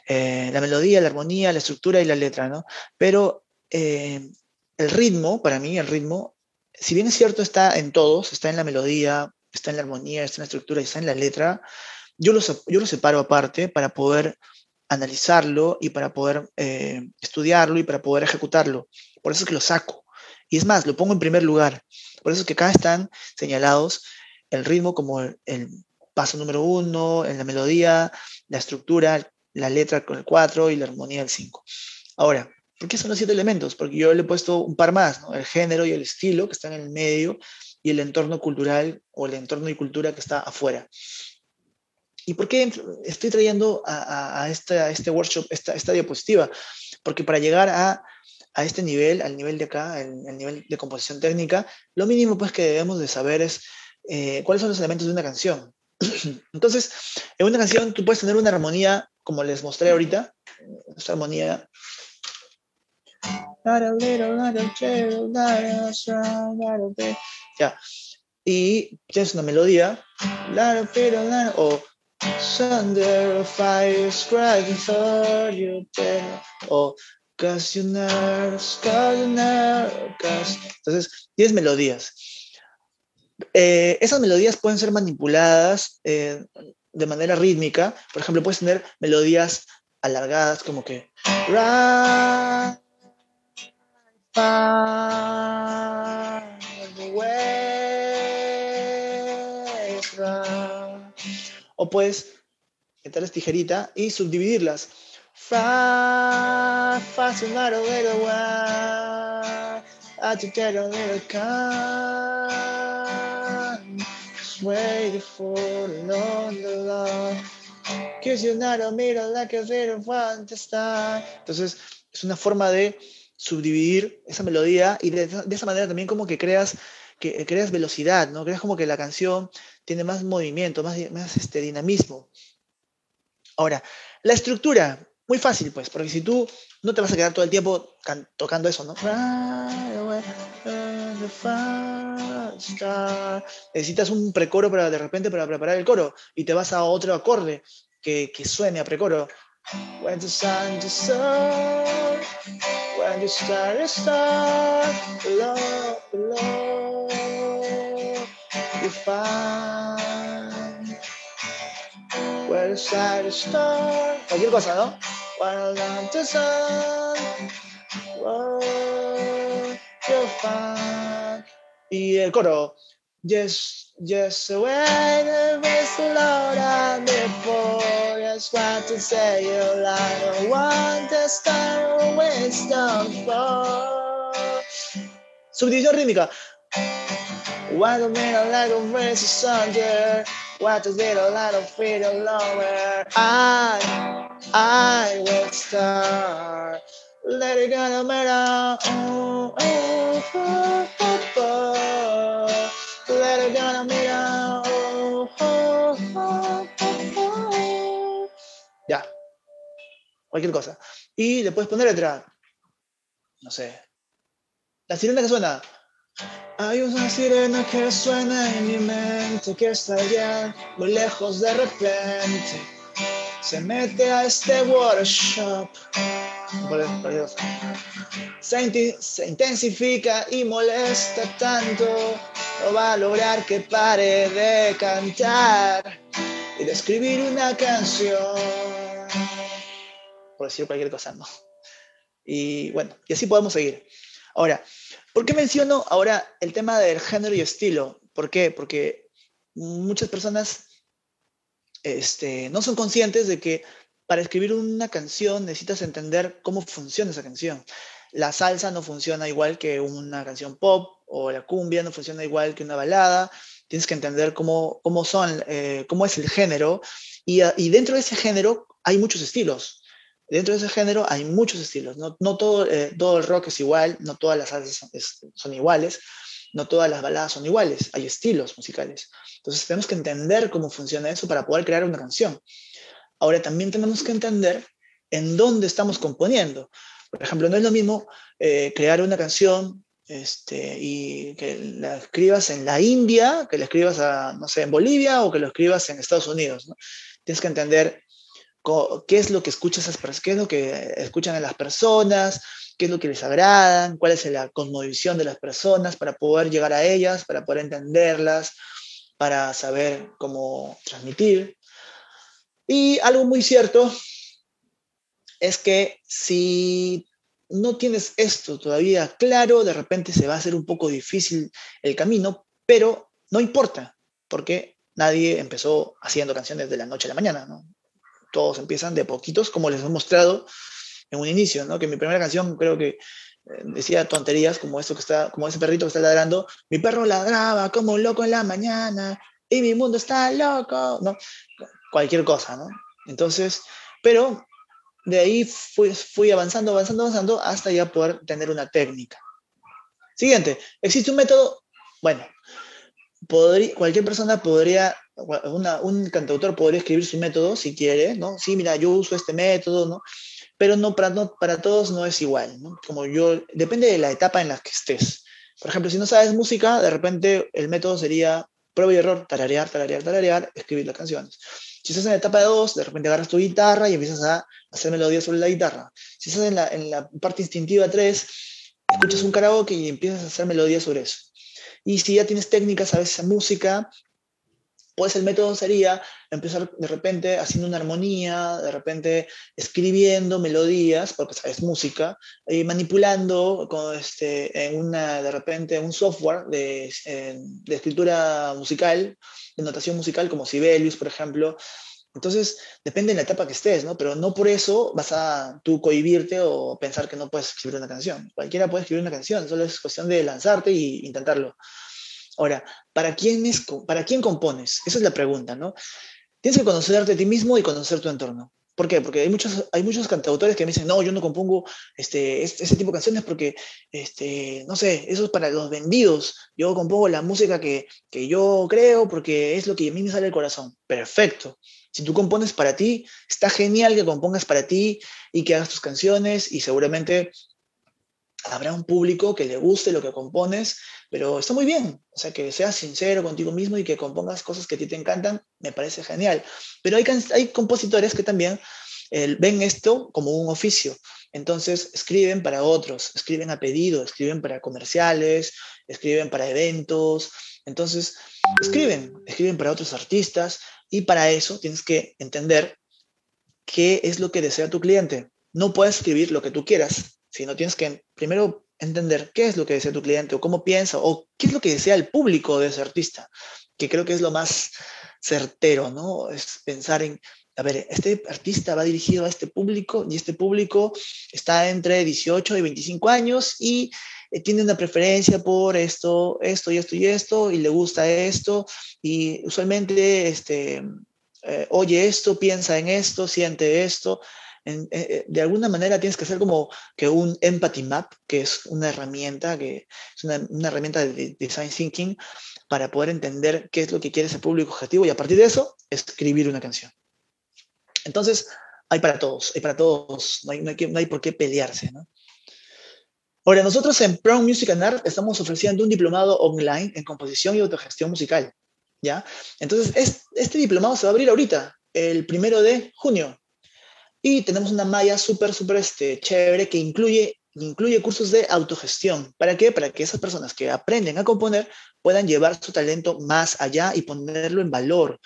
Speaker 1: Eh, la melodía, la armonía, la estructura y la letra, ¿no? Pero eh, el ritmo, para mí, el ritmo, si bien es cierto, está en todos, está en la melodía, está en la armonía, está en la estructura está en la letra, yo lo, yo lo separo aparte para poder analizarlo y para poder eh, estudiarlo y para poder ejecutarlo. Por eso es que lo saco. Y es más, lo pongo en primer lugar. Por eso es que acá están señalados el ritmo como el, paso número uno, en la melodía, la estructura, la letra con el 4 y la armonía el 5. Ahora, ¿por qué son los siete elementos? Porque yo le he puesto un par más, el género y el estilo que están en el medio y el entorno cultural o el entorno y cultura que está afuera. ¿Y por qué estoy trayendo a, a- a este, a este workshop esta, esta diapositiva? Porque para llegar a, este nivel, al nivel de acá, el, el nivel de composición técnica, lo mínimo pues que debemos de saber es eh, cuáles son los elementos de una canción. Entonces, en una canción tú puedes tener una armonía, como les mostré ahorita, esta armonía. Ya. Y tienes una melodía. O Thunder, fire, scratching for you. O Entonces, tienes melodías. Eh, esas melodías pueden ser manipuladas eh, de manera rítmica. Por ejemplo, puedes tener melodías alargadas como que... Far O puedes meterles tijerita y subdividirlas. Entonces, es una forma de subdividir esa melodía y de esa manera también como que creas, creas velocidad, ¿no? Creas como que la canción tiene más movimiento, más, este, dinamismo. Ahora, la estructura, muy fácil pues, porque si tú no te vas a quedar todo el tiempo can- tocando eso, ¿no? Necesitas un precoro para de repente para preparar el coro y te vas a otro acorde que, que suene a precoro. When the sun is sun, when the star is star, below, below, you find where the side is star. Cualquier cosa, ¿no? When I love the sun, oh, you find. Y el coro. Yes, yes, when there is a lot and before, just want to say you I want to start wisdom for. Subdivisión rítmica. One minute like a race asunder. What is it a lot of feet lower? I, I will start. Let it go no matter. Oh, oh, oh, oh, oh. Oh, oh, oh. Ya. Cualquier cosa. Y le puedes poner letra. No sé. La sirena que suena. Hay una sirena que suena en mi mente, que está allá muy lejos de repente. Se mete a este workshop. Se, se intensifica y molesta tanto. No va a lograr que pare de cantar y de escribir una canción. Por decir cualquier cosa, ¿no? Y bueno, y así podemos seguir. Ahora, ¿por qué menciono ahora el tema del género y estilo? ¿Por qué? Porque muchas personas este, no son conscientes de que para escribir una canción necesitas entender cómo funciona esa canción. La salsa no funciona igual que una canción pop o la cumbia no funciona igual que una balada. Tienes que entender cómo, cómo son, eh, cómo es el género y, ah, y dentro de ese género hay muchos estilos. Dentro de ese género hay muchos estilos. No, no todo, eh, todo el rock es igual, no todas las salsas son iguales, no todas las baladas son iguales. Hay estilos musicales. Entonces tenemos que entender cómo funciona eso para poder crear una canción. Ahora también tenemos que entender en dónde estamos componiendo. Por ejemplo, no es lo mismo eh, crear una canción este, y que la escribas en la India, que la escribas a, no sé, en Bolivia o que lo escribas en Estados Unidos. Tienes que entender qué es lo que escuchas qué es lo que escuchan a las personas, qué es lo que les agradan, cuál es la cosmovisión de las personas para poder llegar a ellas, para poder entenderlas, para saber cómo transmitir. Y algo muy cierto es que si no tienes esto todavía claro, de repente se va a hacer un poco difícil el camino, pero no importa, porque nadie empezó haciendo canciones de la noche a la mañana, ¿no? Todos empiezan de poquitos, como les he mostrado en un inicio, ¿no? Que mi primera canción creo que eh, decía tonterías como esto que está, como ese perrito que está ladrando, mi perro ladraba como un loco en la mañana y mi mundo está loco, ¿no? Cualquier cosa, ¿no? Entonces, pero de ahí fui, avanzando, avanzando, avanzando hasta ya poder tener una técnica. Siguiente, existe un método, bueno, podría, cualquier persona podría, un cantautor podría escribir su método si quiere, ¿no? Sí, mira, yo uso este método, ¿no? Pero no para, no, para todos no es igual. Como yo, depende de la etapa en la que estés. Por ejemplo, si no sabes música, de repente el método sería prueba y error, tararear, tararear, tararear, escribir las canciones. Si estás en la etapa de dos, de repente agarras tu guitarra y empiezas a hacer melodías sobre la guitarra. Si estás en la, en la parte instintiva 3, escuchas un karaoke y empiezas a hacer melodías sobre eso. Y si ya tienes técnicas, sabes esa música, pues el método sería empezar de repente haciendo una armonía, de repente escribiendo melodías, porque sabes música, y manipulando con este, en una, de repente un software de, de escritura musical, de notación musical, como Sibelius, por ejemplo. Entonces, depende de la etapa que estés, ¿no? Pero no por eso vas a tú cohibirte o pensar que no puedes escribir una canción. Cualquiera puede escribir una canción, solo es cuestión de lanzarte e intentarlo. Ahora, ¿para quién, es, ¿para quién compones? Esa es la pregunta, ¿no? Tienes que conocerte a ti mismo y conocer tu entorno. ¿Por qué? Porque hay muchos, hay muchos cantautores que me dicen, no, yo no compongo este, este- ese tipo de canciones porque, este, no sé, eso es para los vendidos. Yo compongo la música que, que yo creo porque es lo que a mí me sale del corazón. Perfecto. Si tú compones para ti, está genial que compongas para ti y que hagas tus canciones y seguramente habrá un público que le guste lo que compones, pero está muy bien. O sea, que seas sincero contigo mismo y que compongas cosas que a ti te encantan, me parece genial. Pero hay, hay compositores que también eh, ven esto como un oficio. Entonces, escriben para otros, escriben a pedido, escriben para comerciales, escriben para eventos. Entonces, escriben, escriben para otros artistas y para eso tienes que entender qué es lo que desea tu cliente. No puedes escribir lo que tú quieras, sino tienes que primero entender qué es lo que desea tu cliente o cómo piensa o qué es lo que desea el público de ese artista, que creo que es lo más certero, ¿no? Es pensar en, a ver, este artista va dirigido a este público y este público está entre 18 y 25 años y eh, tiene una preferencia por esto, esto y esto y esto, y le gusta esto, y usualmente este, eh, oye esto, piensa en esto, siente esto. Eh, eh, de alguna manera tienes que hacer como que un empathy map, que es una herramienta, que es una, herramienta de, de design thinking para poder entender qué es lo que quiere ese público objetivo y a partir de eso escribir una canción. Entonces, hay para todos, hay para todos, no hay, que- no hay por qué pelearse, ¿no? Ahora, nosotros en Brown Music and Art estamos ofreciendo un diplomado online en composición y autogestión musical, ¿ya? Entonces, es- este diplomado se va a abrir ahorita, el primero de junio. Y tenemos una malla súper, súper este, chévere que incluye, incluye cursos de autogestión. ¿Para qué? Para que esas personas que aprenden a componer puedan llevar su talento más allá y ponerlo en valor,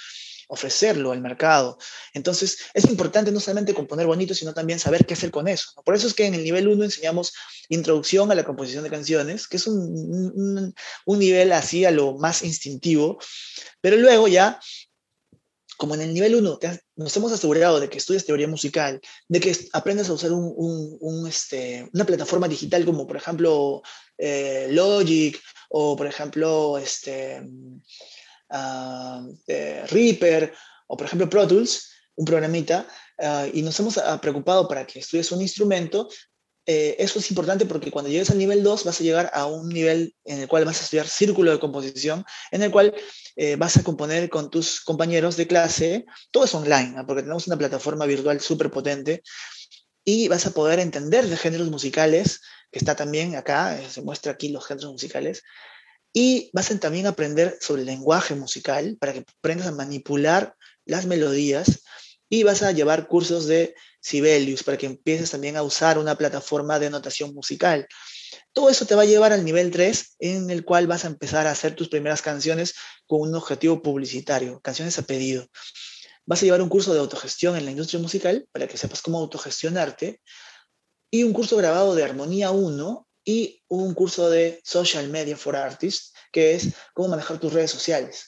Speaker 1: ofrecerlo al mercado. Entonces, es importante no solamente componer bonito, sino también saber qué hacer con eso. Por eso es que en el nivel 1 enseñamos introducción a la composición de canciones, que es un, un nivel así a lo más instintivo, pero luego ya como en el nivel 1 nos hemos asegurado de que estudias teoría musical, de que aprendes a usar este, una plataforma digital como por ejemplo eh, Logic o por ejemplo este, uh, eh, Reaper o por ejemplo Pro Tools, un programita, uh, y nos hemos uh, preocupado para que estudies un instrumento. Eh, eso es importante porque cuando llegues al nivel 2 vas a llegar a un nivel en el cual vas a estudiar círculo de composición, en el cual eh, vas a componer con tus compañeros de clase, todo es online, porque tenemos una plataforma virtual súper potente, y vas a poder entender de géneros musicales, que está también acá, eh, se muestra aquí los géneros musicales, y vas a también aprender sobre el lenguaje musical para que aprendas a manipular las melodías y vas a llevar cursos de Sibelius para que empieces también a usar una plataforma de notación musical. Todo eso te va a llevar al nivel 3, en el cual vas a empezar a hacer tus primeras canciones con un objetivo publicitario, canciones a pedido. Vas a llevar un curso de autogestión en la industria musical para que sepas cómo autogestionarte y un curso grabado de armonía 1 y un curso de social media for artists, que es cómo manejar tus redes sociales.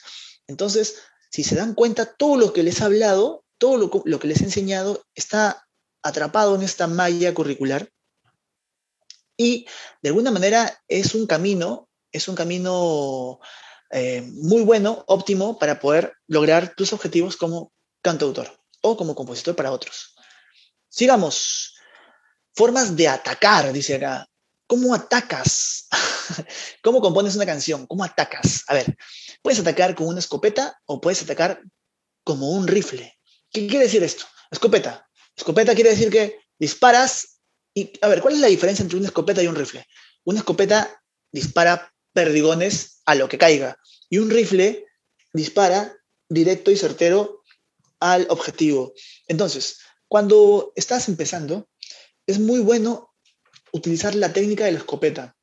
Speaker 1: Entonces, si se dan cuenta, todo lo que les he hablado, todo lo, lo que les he enseñado está atrapado en esta malla curricular y de alguna manera es un camino, es un camino eh, muy bueno, óptimo para poder lograr tus objetivos como cantautor o como compositor para otros. Sigamos. Formas de atacar, dice acá. ¿Cómo atacas? ¿Cómo compones una canción? ¿Cómo atacas? A ver, puedes atacar con una escopeta o puedes atacar como un rifle. ¿Qué quiere decir esto? Escopeta. Escopeta quiere decir que disparas y, a ver, ¿cuál es la diferencia entre una escopeta y un rifle? Una escopeta dispara perdigones a lo que caiga y un rifle dispara directo y certero al objetivo. Entonces, cuando estás empezando, es muy bueno utilizar la técnica de la escopeta.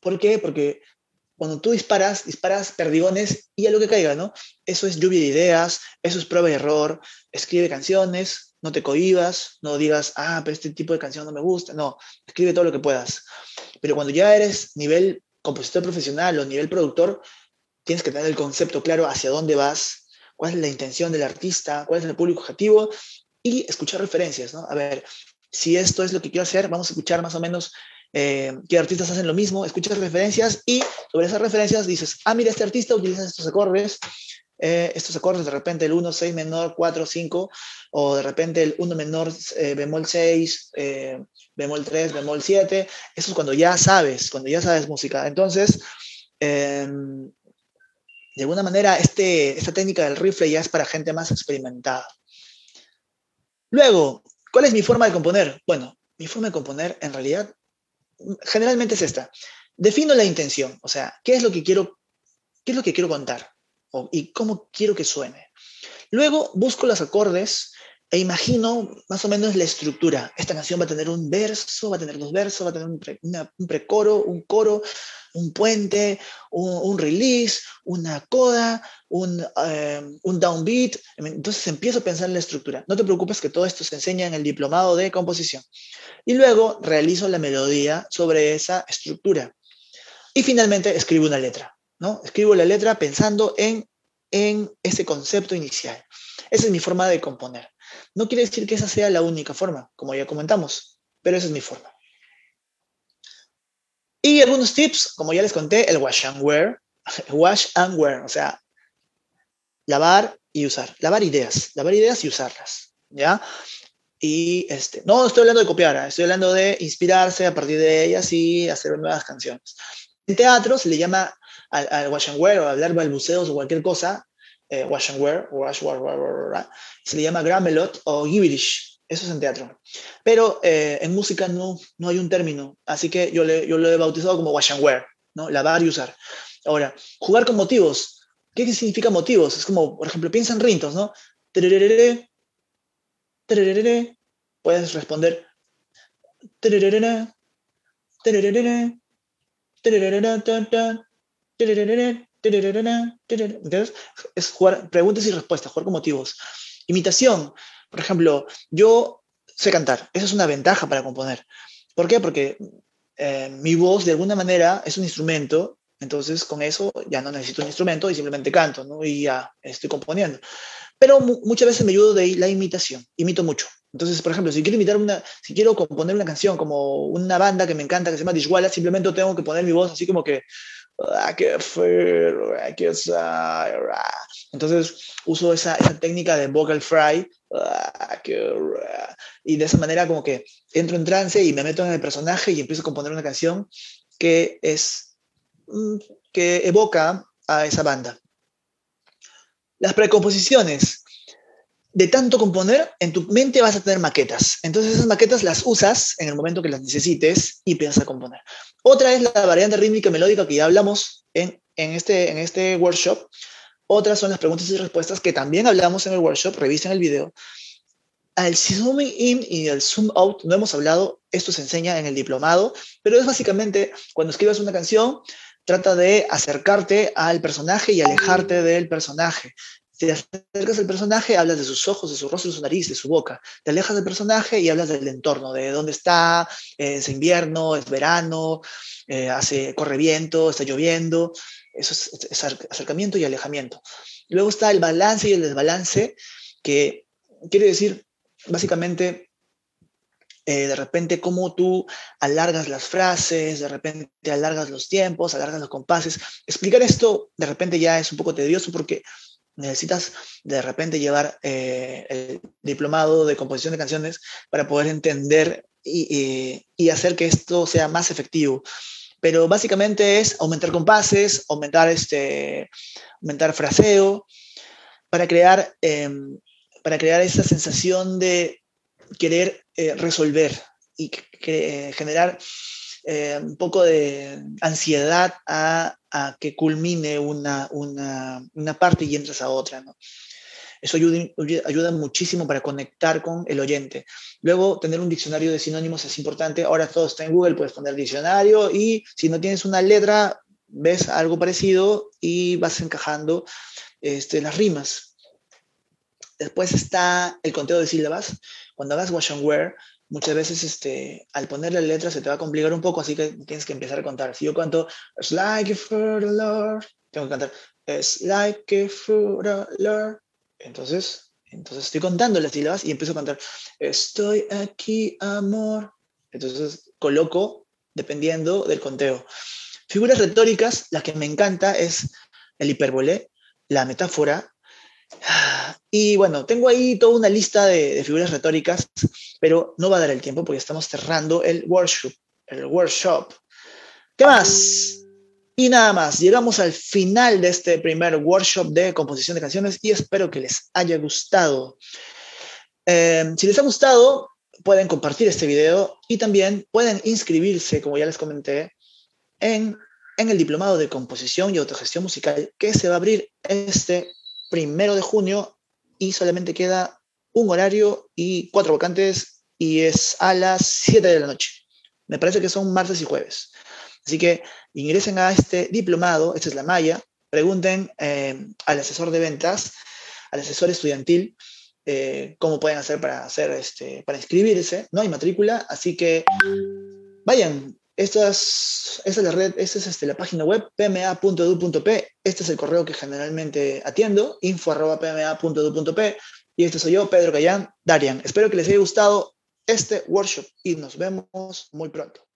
Speaker 1: ¿Por qué? Porque cuando tú disparas, disparas perdigones y a lo que caiga, ¿no? Eso es lluvia de ideas, eso es prueba y error, escribe canciones, no te cohibas, no digas, ah, pero este tipo de canción no me gusta, no, escribe todo lo que puedas. Pero cuando ya eres nivel compositor profesional o nivel productor, tienes que tener el concepto claro hacia dónde vas, cuál es la intención del artista, cuál es el público objetivo y escuchar referencias, ¿no? A ver, si esto es lo que quiero hacer, vamos a escuchar más o menos eh, qué artistas hacen lo mismo, escuchas referencias y sobre esas referencias dices, ah, mira, este artista utiliza estos acordes, eh, estos acordes, de repente el 1, 6 menor, 4, 5, o de repente el 1 menor, eh, bemol 6, eh, bemol 3, bemol 7, eso es cuando ya sabes, cuando ya sabes música. Entonces, em, de alguna manera, este, esta técnica del rifle ya es para gente más experimentada. Luego, ¿cuál es mi forma de componer? Bueno, mi forma de componer en realidad generalmente es esta. Defino la intención, o sea, ¿qué es lo que quiero, qué es lo que quiero contar? O- y cómo quiero que suene. Luego busco los acordes e imagino más o menos la estructura. Esta canción va a tener un verso, va a tener dos versos, va a tener un, pre- una- un precoro, un coro, un puente, un, release, una coda, un, eh, un downbeat. Entonces empiezo a pensar en la estructura. No te preocupes que todo esto se enseña en el diplomado de composición. Y luego realizo la melodía sobre esa estructura. Y finalmente escribo una letra. ¿No? Escribo la letra pensando en, en ese concepto inicial. Esa es mi forma de componer. No quiere decir que esa sea la única forma, como ya comentamos, pero esa es mi forma. Y algunos tips, como ya les conté, el wash and wear. Wash and wear, o sea, lavar y usar. Lavar ideas, lavar ideas y usarlas, ¿ya? Y este, no estoy hablando de copiar, ¿eh? estoy hablando de inspirarse a partir de ellas y hacer nuevas canciones. En teatro se le llama al, al wash and wear o hablar balbuceos o cualquier cosa, eh, wash and wear, wash, wash, wash, wash, wash, se le llama gramelot o gibberish. Eso es en teatro. Pero eh, en música no, no hay un término, así que yo, le, yo lo he bautizado como wash and wear, ¿no? lavar y usar. Ahora, jugar con motivos. ¿Qué significa motivos? Es como, por ejemplo, piensa en rintos, ¿no? Puedes responder ¿Entiendes? Es jugar preguntas y respuestas, jugar con motivos. Imitación. Por ejemplo, yo sé cantar. Esa es una ventaja para componer. ¿Por qué? Porque eh, mi voz de alguna manera es un instrumento, entonces con eso ya no necesito un instrumento y simplemente canto, ¿no? Y ya estoy componiendo. Pero mu muchas veces me ayudo de la imitación, imito mucho. Entonces, por ejemplo, si quiero imitar una, si quiero componer una canción como una banda que me encanta que se llama Dishwalla, simplemente tengo que poner mi voz así como que ah, ah. Entonces uso esa, esa técnica de vocal fry ah, y de esa manera como que entro en trance y me meto en el personaje y empiezo a componer una canción que es mm, que evoca a esa banda. Las precomposiciones. De tanto componer, en tu mente vas a tener maquetas. Entonces esas maquetas las usas en el momento que las necesites y piensas a componer. Otra es la variante rítmica y melódica que ya hablamos en, en, este, en este workshop. Otras son las preguntas y respuestas que también hablamos en el workshop. Revisen el video. Al zooming in y el zoom out no hemos hablado. Esto se enseña en el diplomado, pero es básicamente cuando escribas una canción, trata de acercarte al personaje y alejarte del personaje. Te acercas al personaje, hablas de sus ojos, de su rostro, de su nariz, de su boca. Te alejas del personaje y hablas del entorno, de dónde está, eh, es invierno, es verano, eh, hace, corre viento, está lloviendo. Eso es, acercamiento y alejamiento. Luego está el balance y el desbalance, que quiere decir básicamente eh, de repente cómo tú alargas las frases, de repente alargas los tiempos, alargas los compases. Explicar esto de repente ya es un poco tedioso porque necesitas de repente llevar eh, el diplomado de composición de canciones para poder entender y, hacer que esto sea más efectivo. Pero básicamente es aumentar compases, aumentar, este, aumentar fraseo, para crear, eh, para crear esa sensación de querer eh, resolver y que, generar eh, un poco de ansiedad a, a que culmine una, una, una, parte y entras a otra. Eso ayuda, ayuda, muchísimo para conectar con el oyente. Luego, tener un diccionario de sinónimos es importante. Ahora todo está en Google, puedes poner diccionario y si no tienes una letra, ves algo parecido y vas encajando este, las rimas. Después está el conteo de sílabas. Cuando hagas wash and wear, muchas veces este, al poner la letra se te va a complicar un poco, así que tienes que empezar a contar. Si yo canto, it's like a the Lord, tengo que cantar, it's like a the Lord. Entonces, entonces estoy contando las sílabas y empiezo a cantar, estoy aquí, amor. Entonces coloco dependiendo del conteo. Figuras retóricas, la que me encanta es el hipérbole, la metáfora. Y bueno, tengo ahí toda una lista de, de figuras retóricas, pero no va a dar el tiempo porque estamos cerrando el workshop. ¿Qué más? Y nada más, llegamos al final de este primer workshop de composición de canciones y espero que les haya gustado. Eh, si les ha gustado, pueden compartir este video y también pueden inscribirse, como ya les comenté, en, en el diplomado de composición y autogestión musical que se va a abrir este primero de junio y solamente queda un horario y cuatro vacantes y es a las 7 de la noche. Me parece que son martes y jueves. Así que ingresen a este diplomado, esta es la malla, pregunten eh, al asesor de ventas, al asesor estudiantil, eh, cómo pueden hacer para, hacer este, para inscribirse. No hay matrícula, así que vayan. Esta es, esta es la red, esta es este, la página web pma.edu.p. Este es el correo que generalmente atiendo, info.pma.edu.p. Y este soy yo, Pedro Cayán, Darian. Espero que les haya gustado este workshop y nos vemos muy pronto.